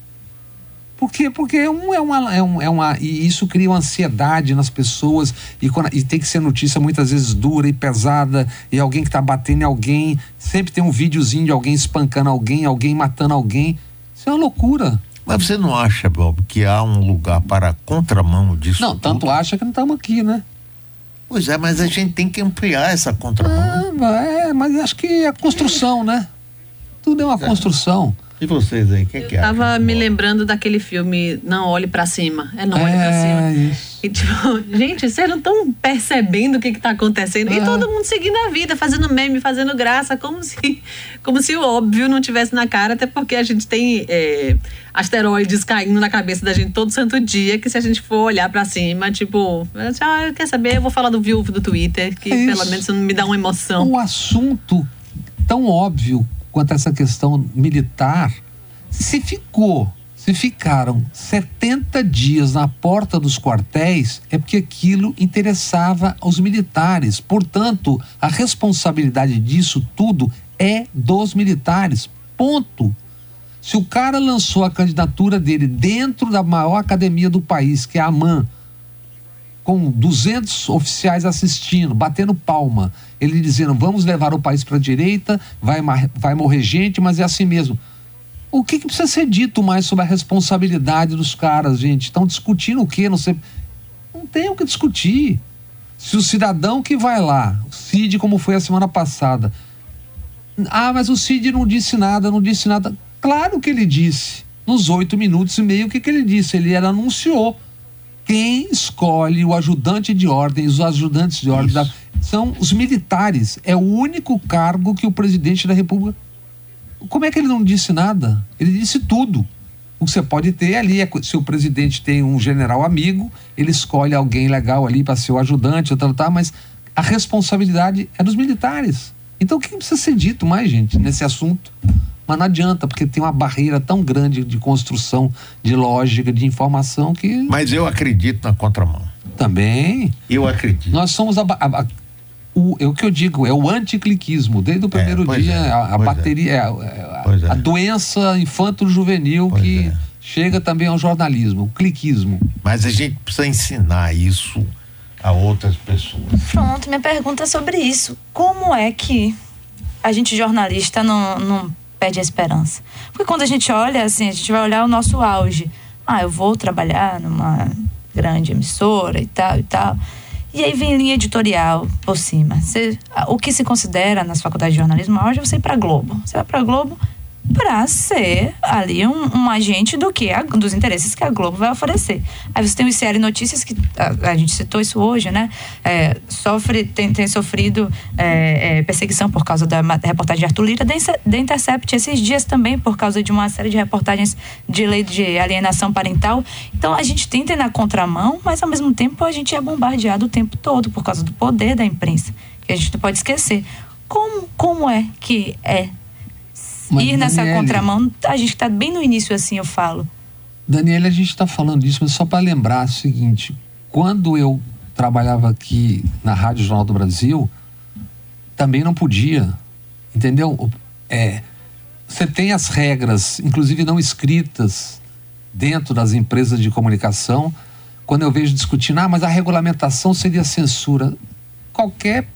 Por quê? Porque é, um, é, uma, é, um, é uma. E isso cria uma ansiedade nas pessoas. E, quando, e tem que ser notícia muitas vezes dura e pesada. E alguém que está batendo em alguém. Sempre tem um videozinho de alguém espancando alguém, alguém matando alguém. Isso é uma loucura. Mas você não acha, Bob, que há um lugar para a contramão disso? Não, tanto tudo? acha que não estamos aqui, né? Pois é, mas a gente tem que ampliar essa contramão. Ah, é, mas acho que é construção, né? Tudo é uma é. construção. E vocês aí, o que, que Eu tava me lembrando daquele filme Não Olhe para Cima. É Não Olhe é, para Cima. Isso. E tipo, (laughs) gente, vocês não estão percebendo o que que tá acontecendo. É. E todo mundo seguindo a vida, fazendo meme, fazendo graça, como se, (laughs) como se o óbvio não tivesse na cara, até porque a gente tem é, asteroides caindo na cabeça da gente todo santo dia, que se a gente for olhar para cima, tipo, ah, quer saber? Eu vou falar do viúvo do Twitter, que é pelo menos me dá uma emoção. Um assunto tão óbvio quanto a essa questão militar, se ficou, se ficaram 70 dias na porta dos quartéis, é porque aquilo interessava aos militares. Portanto, a responsabilidade disso tudo é dos militares. Ponto. Se o cara lançou a candidatura dele dentro da maior academia do país, que é a AMAN, com 200 oficiais assistindo, batendo palma, ele dizendo: vamos levar o país para a direita, vai, vai morrer gente, mas é assim mesmo. O que, que, precisa ser dito mais sobre a responsabilidade dos caras, gente? Estão discutindo o quê? Não sei. Não tem o que discutir. Se o cidadão que vai lá, o Cid, como foi a semana passada, ah, mas o Cid não disse nada, não disse nada. Claro que ele disse. Nos oito minutos e meio, o que, que ele disse? Ele era, anunciou. Quem escolhe o ajudante de ordem, os ajudantes de ordem da, são os militares. É o único cargo que o presidente da República. Como é que ele não disse nada? Ele disse tudo. O que você pode ter ali é se o presidente tem um general amigo, ele escolhe alguém legal ali para ser o ajudante, tal, tal, mas a responsabilidade é dos militares. Então o que precisa ser dito mais, gente, nesse assunto? Mas não adianta, porque tem uma barreira tão grande de construção, de lógica, de informação que. Mas eu acredito na contramão. Também. Eu acredito. Nós somos a, a, a o, é o que eu digo, é o anticliquismo. Desde o primeiro é, dia, é, a, a é. bateria, é. a, a, doença infanto-juvenil que chega também ao jornalismo, o cliquismo. Mas a gente precisa ensinar isso a outras pessoas. Pronto, minha pergunta é sobre isso. Como é que a gente jornalista não, não perde a esperança. Porque quando a gente olha, assim, a gente vai olhar o nosso auge. Ah, eu vou trabalhar numa grande emissora e tal e tal. E aí vem linha editorial por cima. Você, o que se considera nas faculdades de jornalismo hoje é você ir para Globo. Você vai para Globo, para ser ali um, um, agente do que a, dos interesses que a Globo vai oferecer. Aí você tem o ICL Notícias que a, a gente citou isso hoje, né? É, sofre tem, tem sofrido é, é, perseguição por causa da reportagem de Arthur Lira, da Intercept esses dias também por causa de uma série de reportagens de lei de alienação parental. Então a gente tenta ir na contramão, mas ao mesmo tempo a gente é bombardeado o tempo todo por causa do poder da imprensa, que a gente não pode esquecer. Como, como é que é mas, ir nessa Daniele, contramão, a gente está bem no início assim, eu falo. Daniela, a gente está falando disso, mas só para lembrar o seguinte: quando eu trabalhava aqui na Rádio Jornal do Brasil, também não podia, entendeu? É, você tem as regras, inclusive não escritas, dentro das empresas de comunicação. Quando eu vejo discutindo, ah, mas a regulamentação seria censura. Qualquer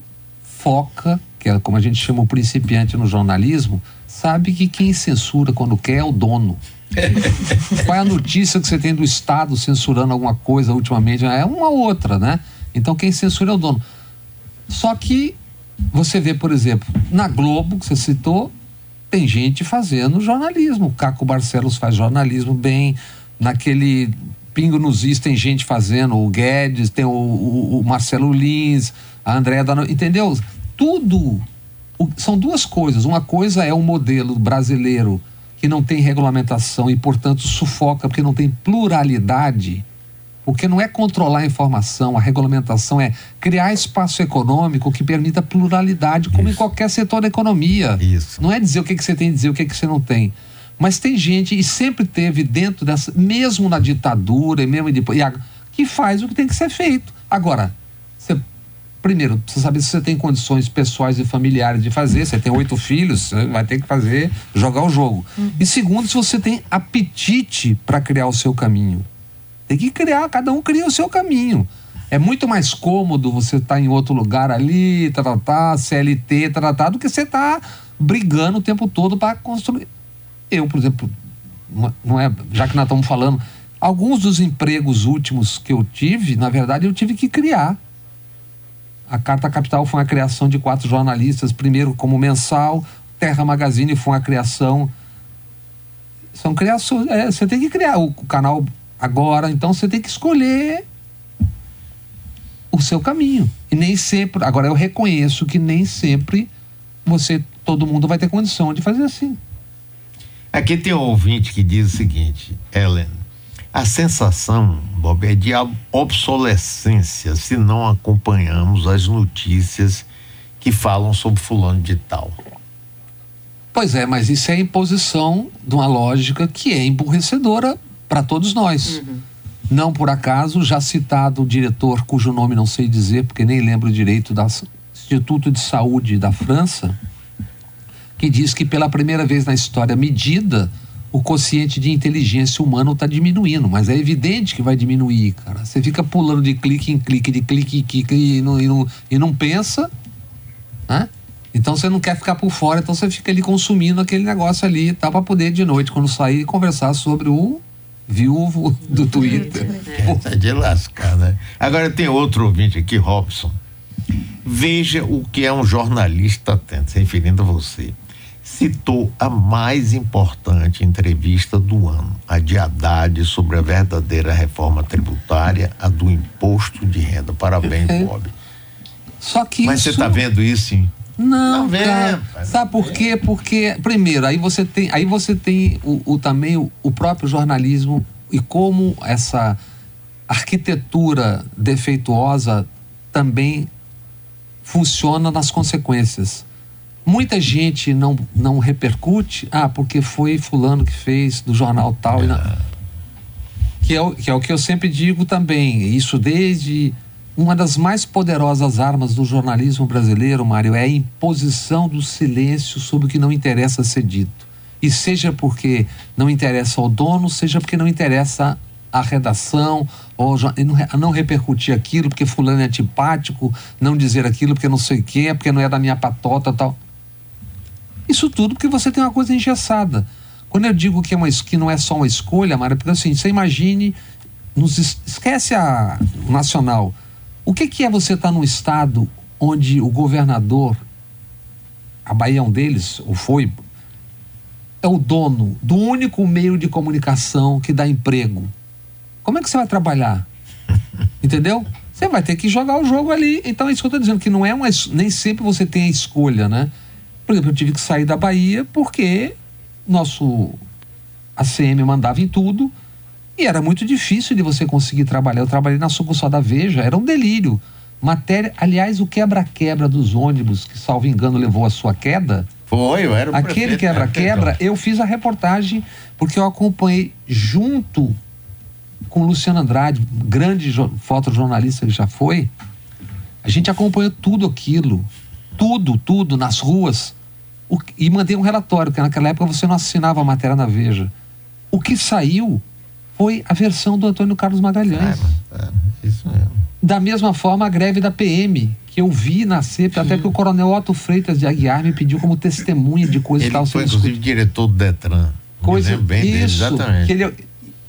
foca, que é como a gente chama o principiante no jornalismo, sabe que quem censura quando quer é o dono. (laughs) Qual é a notícia que você tem do Estado censurando alguma coisa ultimamente? É uma outra, né? Então quem censura é o dono. Só que você vê, por exemplo, na Globo, que você citou, tem gente fazendo jornalismo. O Caco Barcelos faz jornalismo bem. Naquele Pingo nos Is tem gente fazendo, o Guedes, tem o, o, o Marcelo Lins, a Andréa da. Entendeu? Tudo são duas coisas. Uma coisa é o modelo brasileiro que não tem regulamentação e, portanto, sufoca porque não tem pluralidade. Porque não é controlar a informação, a regulamentação é criar espaço econômico que permita pluralidade, como Isso. em qualquer setor da economia. Isso. Não é dizer o que, que você tem dizer, o que, que você não tem. Mas tem gente, e sempre teve dentro dessa, mesmo na ditadura, e mesmo depois, que faz o que tem que ser feito. Agora, primeiro, precisa saber se você tem condições pessoais e familiares de fazer. Você tem oito filhos, você vai ter que fazer, jogar o jogo. Uhum. E segundo, se você tem apetite para criar o seu caminho. Tem que criar, cada um cria o seu caminho. É muito mais cômodo você estar tá em outro lugar ali, tratar, tá, tá, CLT, tratar, do que você estar tá brigando o tempo todo para construir. Eu, por exemplo, não é, já que nós estamos falando, alguns dos empregos últimos que eu tive, na verdade, eu tive que criar a Carta Capital foi uma criação de quatro jornalistas, primeiro como mensal, Terra Magazine foi uma criação. São criações. É, você tem que criar o canal agora, então você tem que escolher o seu caminho. E nem sempre. Agora eu reconheço que nem sempre você, todo mundo vai ter condição de fazer assim. Aqui tem um ouvinte que diz o seguinte, Ellen a sensação, Bob, é de obsolescência se não acompanhamos as notícias que falam sobre fulano de tal. Pois é, mas isso é a imposição de uma lógica que é emburrecedora para todos nós. Uhum. Não por acaso, já citado o diretor, cujo nome não sei dizer, porque nem lembro direito, do Instituto de Saúde da França, que diz que pela primeira vez na história medida o quociente de inteligência humana está diminuindo, mas é evidente que vai diminuir, cara. Você fica pulando de clique em clique, de clique em clique e não, e não, e não pensa, né? Então você não quer ficar por fora, então você fica ali consumindo aquele negócio ali e tal, para poder de noite, quando sair, conversar sobre o viúvo do Twitter. É, é de lascar, né? Agora tem outro ouvinte aqui, Robson. Veja o que é um jornalista atento, se referindo a você citou a mais importante entrevista do ano, a de Haddad sobre a verdadeira reforma tributária, a do imposto de renda. Parabéns, Bob. Só que Mas isso... você está vendo isso? Hein? Não, tá cara, sabe por quê? Porque primeiro, aí você tem, aí você tem o, o também o, o próprio jornalismo e como essa arquitetura defeituosa também funciona nas consequências. Muita gente não, não repercute, ah, porque foi fulano que fez do jornal tal. É. Que, é o, que é o que eu sempre digo também. Isso desde uma das mais poderosas armas do jornalismo brasileiro, Mário, é a imposição do silêncio sobre o que não interessa ser dito. E seja porque não interessa ao dono, seja porque não interessa a redação, ou não, não repercutir aquilo porque fulano é antipático, não dizer aquilo porque não sei o quê, porque não é da minha patota tal. Isso tudo porque você tem uma coisa engessada. Quando eu digo que, é uma, que não é só uma escolha, Mara, porque assim, você imagine, nos, esquece a, o nacional. O que, que é você estar tá num estado onde o governador, a Bahia é um deles, ou foi, é o dono do único meio de comunicação que dá emprego? Como é que você vai trabalhar? (laughs) Entendeu? Você vai ter que jogar o jogo ali. Então é isso que eu estou dizendo, que não é uma. Nem sempre você tem a escolha, né? Por exemplo, eu tive que sair da Bahia porque nosso ACM mandava em tudo e era muito difícil de você conseguir trabalhar. Eu trabalhei na sucursal da Veja, era um delírio. Matéria, aliás, o quebra-quebra dos ônibus, que salvo engano levou a sua queda. Foi, eu era o Aquele quebra-quebra, eu fiz a reportagem porque eu acompanhei junto com o Luciano Andrade, grande fotojornalista que já foi. A gente acompanhou tudo aquilo, tudo, tudo nas ruas. O, e mandei um relatório, porque naquela época você não assinava a matéria na Veja. O que saiu foi a versão do Antônio Carlos Magalhães. É, é, isso mesmo. Da mesma forma, a greve da PM, que eu vi nascer, Sim. até que o coronel Otto Freitas de Aguiar me pediu como testemunha de sendo Ele foi, inclusive, diretor do Detran. Coisa, bem isso, dele, exatamente. Ele,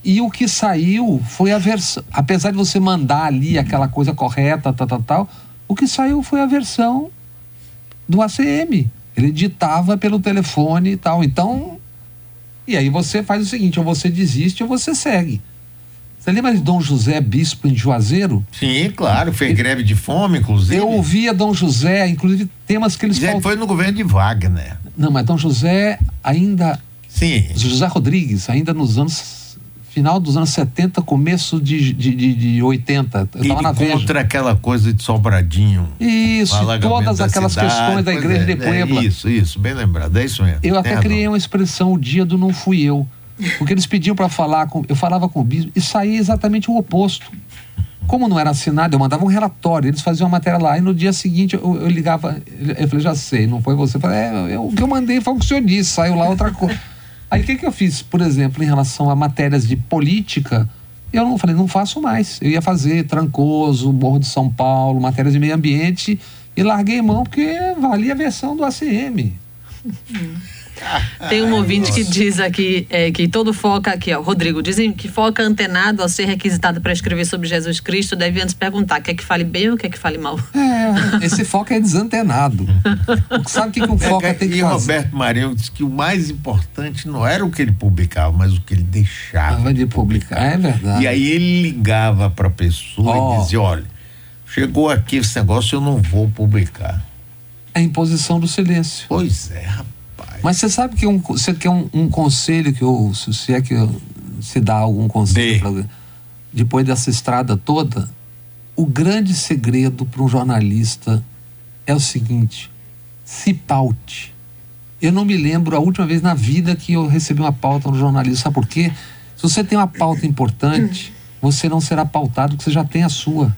e o que saiu foi a versão. Apesar de você mandar ali aquela coisa correta, tal, tal, tal, o que saiu foi a versão do ACM. Ele ditava pelo telefone e tal. Então. E aí você faz o seguinte: ou você desiste ou você segue. Você lembra de Dom José Bispo em Juazeiro? Sim, claro, fez ele, greve de fome, inclusive. Eu ouvia Dom José, inclusive temas que eles falam. foi no governo de Wagner. Não, mas Dom José ainda. Sim. José Rodrigues, ainda nos anos final dos anos 70, começo de, de, de, de 80. Eu tava na contra aquela coisa de Sobradinho. Isso, todas aquelas cidade, questões da igreja é, de Puebla. É, isso, isso, bem lembrado, é isso mesmo. Eu até criei uma expressão, o dia do não fui eu. Porque eles pediam para falar, com, eu falava com o bispo e saía exatamente o oposto. Como não era assinado, eu mandava um relatório, eles faziam uma matéria lá, e no dia seguinte eu, eu ligava, eu falei, já sei, não foi você. Eu falei, é, eu, o que eu mandei foi o que o senhor disse, saiu lá outra coisa. Aí o que, que eu fiz, por exemplo, em relação a matérias de política? Eu não falei, não faço mais. Eu ia fazer Trancoso, Morro de São Paulo, matérias de meio ambiente e larguei mão porque valia a versão do ACM. (laughs) Tem um ouvinte que diz aqui é, que todo foca aqui, ó, Rodrigo, dizem que foca antenado ao ser requisitado para escrever sobre Jesus Cristo deve antes perguntar quer que fale bem ou quer que fale mal. É, esse foca é desantenado. (laughs) Sabe o que, que o foca é, tem que e fazer? E Roberto Marinho disse que o mais importante não era o que ele publicava, mas o que ele deixava de publicar. É verdade. E aí ele ligava para a pessoa oh. e dizia, olha, chegou aqui esse negócio, eu não vou publicar. É a imposição do silêncio. Pois é, rapaz. Mas você sabe que um, você quer um, um conselho que eu, se é que se dá algum conselho pra, depois dessa estrada toda, o grande segredo para um jornalista é o seguinte: se paute. Eu não me lembro a última vez na vida que eu recebi uma pauta no jornalismo. Sabe por quê? Se você tem uma pauta importante, você não será pautado porque você já tem a sua.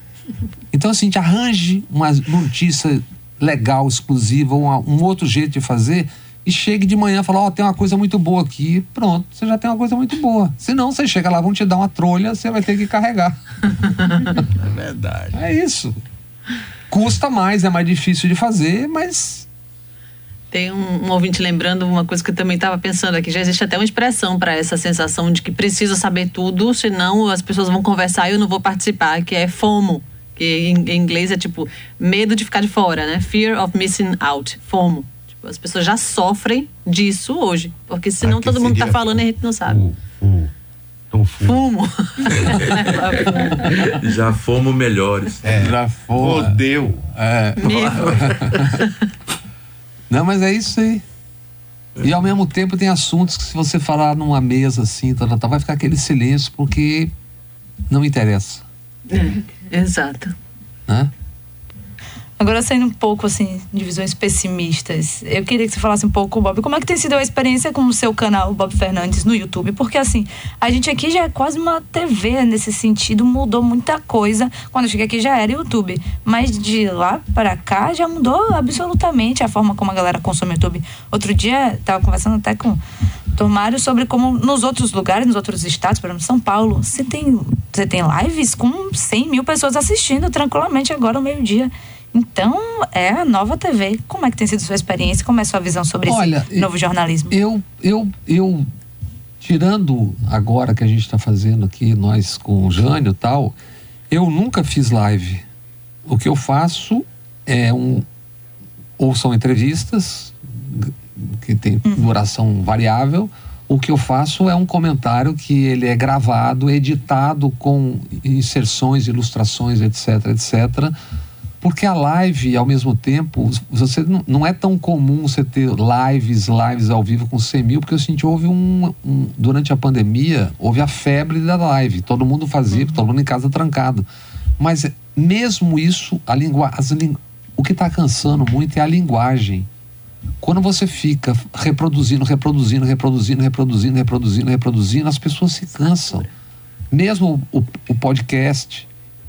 Então, assim, arranje uma notícia legal, exclusiva, um, um outro jeito de fazer e chegue de manhã e fala, ó, oh, tem uma coisa muito boa aqui, pronto, você já tem uma coisa muito boa. Se não, você chega lá, vão te dar uma trolha, você vai ter que carregar. (laughs) É verdade. É isso. Custa mais, é mais difícil de fazer, mas tem um, um, ouvinte lembrando uma coisa que eu também estava pensando aqui. Já existe até uma expressão para essa sensação de que precisa saber tudo, senão as pessoas vão conversar e eu não vou participar, que é FOMO. Que em, em inglês é tipo medo de ficar de fora, né? Fear of missing out. FOMO. As pessoas já sofrem disso hoje. Porque senão todo mundo está falando e a gente não sabe. O, o, Fumo. (laughs) já fomos melhores. É, já fomos. Fodeu. É. (laughs) não, mas é isso aí. E ao mesmo tempo tem assuntos que se você falar numa mesa assim, tá, tá vai ficar aquele silêncio porque não interessa. É, exato. Né? Agora, saindo um pouco, assim, de visões pessimistas, eu queria que você falasse um pouco, Bob, como é que tem sido a experiência com o seu canal, Bob Fernandes, no YouTube? Porque, assim, a gente aqui já é quase uma TV nesse sentido, mudou muita coisa. Quando eu cheguei aqui já era YouTube. Mas de lá para cá já mudou absolutamente a forma como a galera consome YouTube. Outro dia, tava conversando até com o Mário sobre como nos outros lugares, nos outros estados, por exemplo, São Paulo, você tem, você tem lives com 100 mil pessoas assistindo tranquilamente agora ao meio-dia. Então, é a nova TV. Como é que tem sido sua experiência? Como é a sua visão sobre Olha, esse novo jornalismo? Eu, eu, eu, tirando agora que a gente está fazendo aqui, nós com o Jânio e tal, eu nunca fiz live. O que eu faço é um. Ou são entrevistas, que tem uhum. duração variável. O que eu faço é um comentário que ele é gravado, editado com inserções, ilustrações, etc, etc. Porque a live, ao mesmo tempo, você não é tão comum você ter lives, lives ao vivo com 100 mil, porque a gente houve um, um durante a pandemia, houve a febre da live. Todo mundo fazia, uhum. todo mundo em casa trancado. Mas mesmo isso, a língua, as, o que está cansando muito é a linguagem. Quando você fica reproduzindo, reproduzindo, reproduzindo, reproduzindo, reproduzindo, reproduzindo, as pessoas se cansam. Mesmo o, o podcast,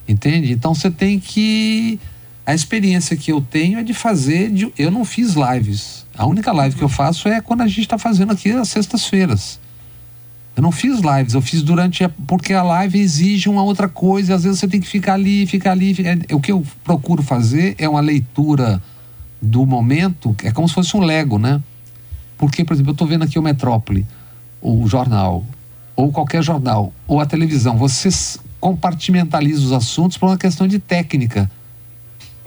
entende? Então você tem que. A experiência que eu tenho é de fazer. De, eu não fiz lives. A única live que eu faço é quando a gente está fazendo aqui às sextas-feiras. Eu não fiz lives, eu fiz durante. A, porque a live exige uma outra coisa, e às vezes você tem que ficar ali, ficar ali. Ficar, o que eu procuro fazer é uma leitura do momento, é como se fosse um Lego, né? Porque, por exemplo, eu estou vendo aqui o Metrópole, o jornal, ou qualquer jornal, ou a televisão, você compartimentaliza os assuntos por uma questão de técnica.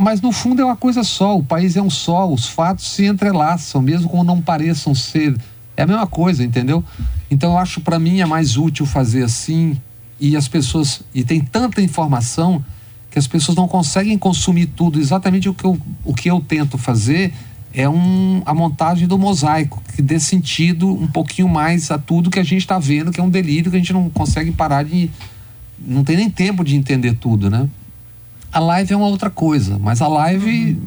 Mas no fundo é uma coisa só, o país é um só, os fatos se entrelaçam, mesmo quando não pareçam ser. É a mesma coisa, entendeu? Então eu acho para mim é mais útil fazer assim e as pessoas e tem tanta informação que as pessoas não conseguem consumir tudo. Exatamente o que eu, o que eu tento fazer é um, a montagem do mosaico que dê sentido um pouquinho mais a tudo que a gente está vendo, que é um delírio que a gente não consegue parar de não tem nem tempo de entender tudo, né? A live é uma outra coisa, mas a live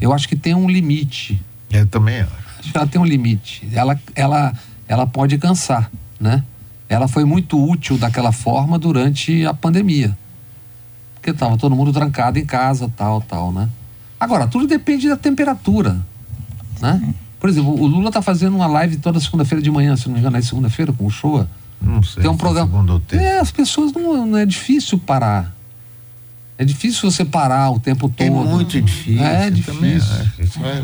eu acho que tem um limite. Eu também acho. Acho que ela tem um limite. Ela, ela ela pode cansar, né? Ela foi muito útil daquela forma durante a pandemia. Porque estava todo mundo trancado em casa, tal, tal, né? Agora, tudo depende da temperatura, né? Por exemplo, o Lula está fazendo uma live toda segunda-feira de manhã, se não me engano, é segunda-feira com o Showa. Não sei. Tem um programa. É, as pessoas não, não é difícil parar. É difícil você parar o tempo todo. É muito difícil. É difícil. Isso é,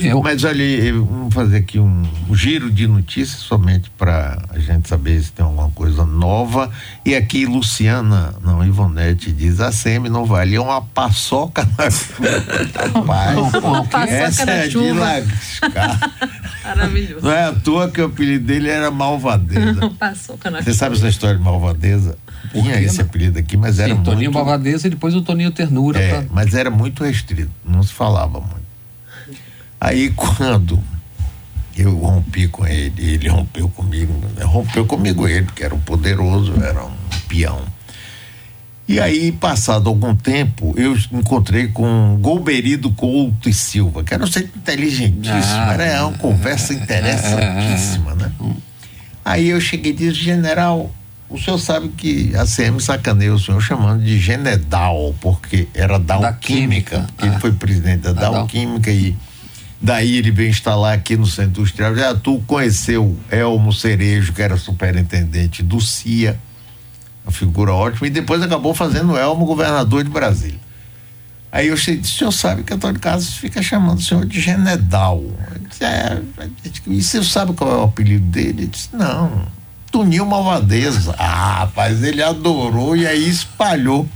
eu... Mas olha, vamos fazer aqui um, um giro de notícias somente para a gente saber se tem alguma coisa nova. E aqui Luciana, não, Ivonete diz, a CM não valia uma paçoca na (laughs) Rapaz, essa é de lascar. Maravilhoso. Não é à toa que o apelido dele era Malvadeza. (laughs) paçoca na Você sabe essa história de Malvadeza? Tinha esse apelido aqui, mas Sim, era Toninho muito... Malvadeza e depois o Toninho Ternura. É, pra... mas era muito restrito, não se falava muito. Aí quando eu rompi com ele, ele rompeu comigo, rompeu comigo ele, que era um poderoso, era um peão. E aí, passado algum tempo, eu encontrei com Golberido Couto e Silva, que era um centro inteligentíssimo, ah, era uma conversa interessantíssima, né? Aí eu cheguei e disse, general, o senhor sabe que a CM sacaneia o senhor chamando de Genedal, porque era da, da Química, química. ele ah. foi presidente da, da Química e Daí ele veio instalar aqui no Centro Industrial. Já tu conheceu Elmo Cerejo, que era superintendente do CIA, uma figura ótima, e depois acabou fazendo Elmo governador de Brasília. Aí eu cheguei, o senhor sabe que Antônio Carlos fica chamando o senhor de Genedal. Disse, é, e você sabe qual é o apelido dele? Ele disse, não, Tunil Malvadeza. Ah, rapaz, ele adorou e aí espalhou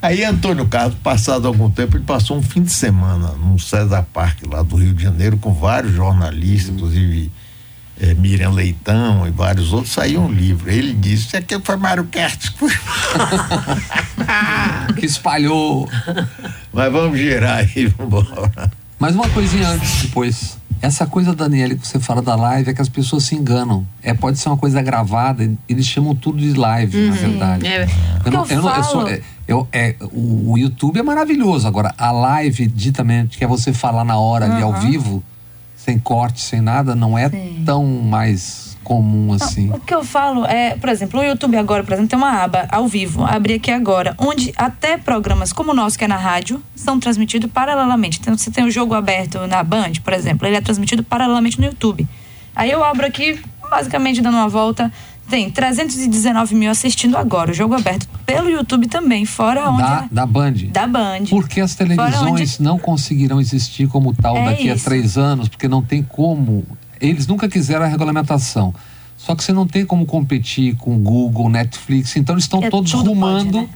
Aí Antônio Carlos, passado algum tempo, ele passou um fim de semana no César Parque, lá do Rio de Janeiro, com vários jornalistas, inclusive é, Miriam Leitão e vários outros, saiu um livro. Ele disse: aquilo foi Mário Kertz. (laughs) que espalhou. Mas vamos girar aí, vamos embora. Mais uma coisinha antes, depois. Essa coisa, Daniela, que você fala da live é que as pessoas se enganam. É, pode ser uma coisa gravada, eles chamam tudo de live, uhum, na verdade. É. Eu, não, eu, eu, não, eu, sou, é, eu é, o, o, YouTube é maravilhoso. Agora, a live, ditamente, que é você falar na hora uhum. ali ao vivo, sem corte, sem nada, não é Sim. tão mais comum assim. O que eu falo é, por exemplo, o YouTube agora, por exemplo, tem uma aba ao vivo, abri aqui agora, onde até programas como o nosso, que é na rádio, são transmitidos paralelamente. Então, você tem o jogo aberto na Band, por exemplo, ele é transmitido paralelamente no YouTube. Aí eu abro aqui, basicamente dando uma volta, tem 319 mil assistindo agora. O jogo aberto pelo YouTube também, fora onde. Da, da Band. Da Band. Porque as televisões onde... não conseguirão existir como tal é daqui isso. a três anos, porque não tem como. Eles nunca quiseram a regulamentação. Só que você não tem como competir com Google, Netflix, então eles estão é, todos rumando. Pode, né?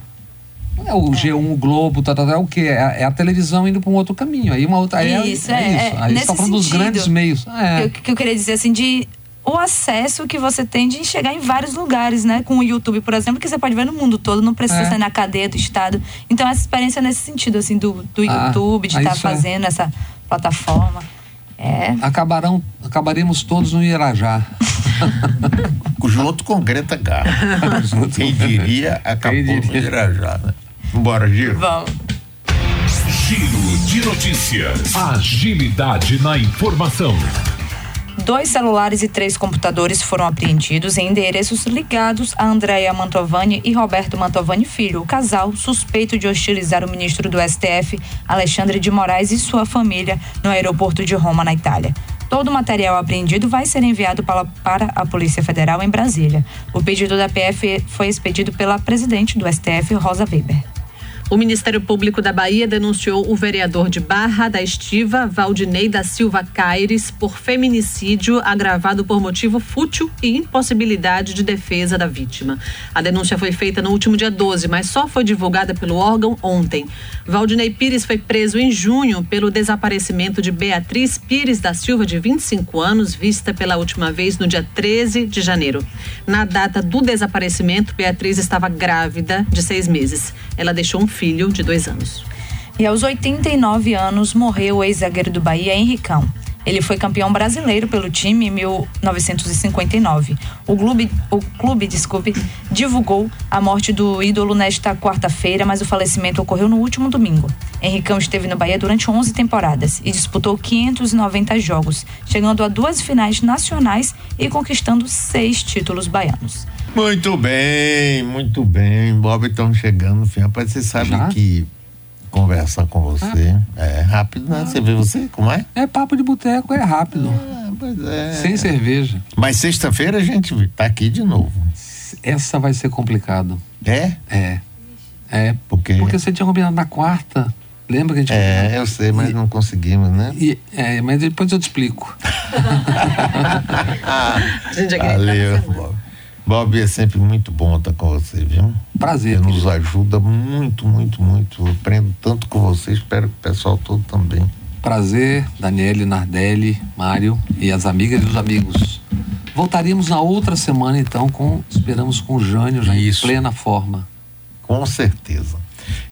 É o é. G1, o Globo, tá, tá, tá, é o quê? É, é, a televisão indo para um outro caminho. Aí uma outra. Isso, é, é, é isso. Aí está falando dos grandes meios. É. Que, que eu queria dizer assim, de o acesso que você tem de chegar em vários lugares, né? Com o YouTube, por exemplo, que você pode ver no mundo todo, não precisa é. sair na cadeia do Estado. Então, essa experiência é nesse sentido, assim, do, do ah, YouTube, de estar tá fazendo é. essa plataforma. É. Acabarão, acabaremos todos no Irajá. (laughs) Junto com Greta Garbo. Quem diria, acabou Quem diria? no Irajá, né? Bora, Giro? Vamos. Giro de notícias. Agilidade na informação. Dois celulares e três computadores foram apreendidos em endereços ligados a Andréa Mantovani e Roberto Mantovani Filho, o casal suspeito de hostilizar o ministro do STF, Alexandre de Moraes, e sua família no aeroporto de Roma, na Itália. Todo o material apreendido vai ser enviado para a Polícia Federal em Brasília. O pedido da PF foi expedido pela presidente do STF, Rosa Weber. O Ministério Público da Bahia denunciou o vereador de Barra da Estiva, Valdinei da Silva Caires, por feminicídio agravado por motivo fútil e impossibilidade de defesa da vítima. A denúncia foi feita no último dia 12, mas só foi divulgada pelo órgão ontem. Valdinei Pires foi preso em junho pelo desaparecimento de Beatriz Pires da Silva, de 25 anos, vista pela última vez no dia 13 de janeiro. Na data do desaparecimento, Beatriz estava grávida de seis meses. Ela deixou um filho de dois anos. E aos 89 anos morreu o ex-zagueiro do Bahia, Henricão. Ele foi campeão brasileiro pelo time em 1959. O clube, o clube desculpe, divulgou a morte do ídolo nesta quarta-feira, mas o falecimento ocorreu no último domingo. Henricão esteve no Bahia durante 11 temporadas e disputou 590 jogos, chegando a duas finais nacionais e conquistando seis títulos baianos. Muito bem, muito bem. Bob, estamos chegando no fim. Rapaz, você sabe Já? que conversar com você ah. é rápido, né? Você vê você, como é? É papo de boteco, é rápido. É, pois é. Sem cerveja. Mas sexta-feira a gente tá aqui de novo. Essa vai ser complicado. É? É. É. Por quê? Porque você tinha combinado na quarta. Lembra que a gente. É, eu sei, mas e, não conseguimos, né? E, é, mas depois eu te explico. (laughs) (laughs) a gente Valeu, Bob. Bob, é sempre muito bom estar com você, viu? Prazer. Você nos ajuda muito, muito, muito. Eu aprendo tanto com você, espero que o pessoal todo também. Prazer, Daniele, Nardelli, Mário e as amigas e os amigos. Voltaríamos na outra semana, então, com esperamos com o Jânio já Isso. em plena forma. Com certeza.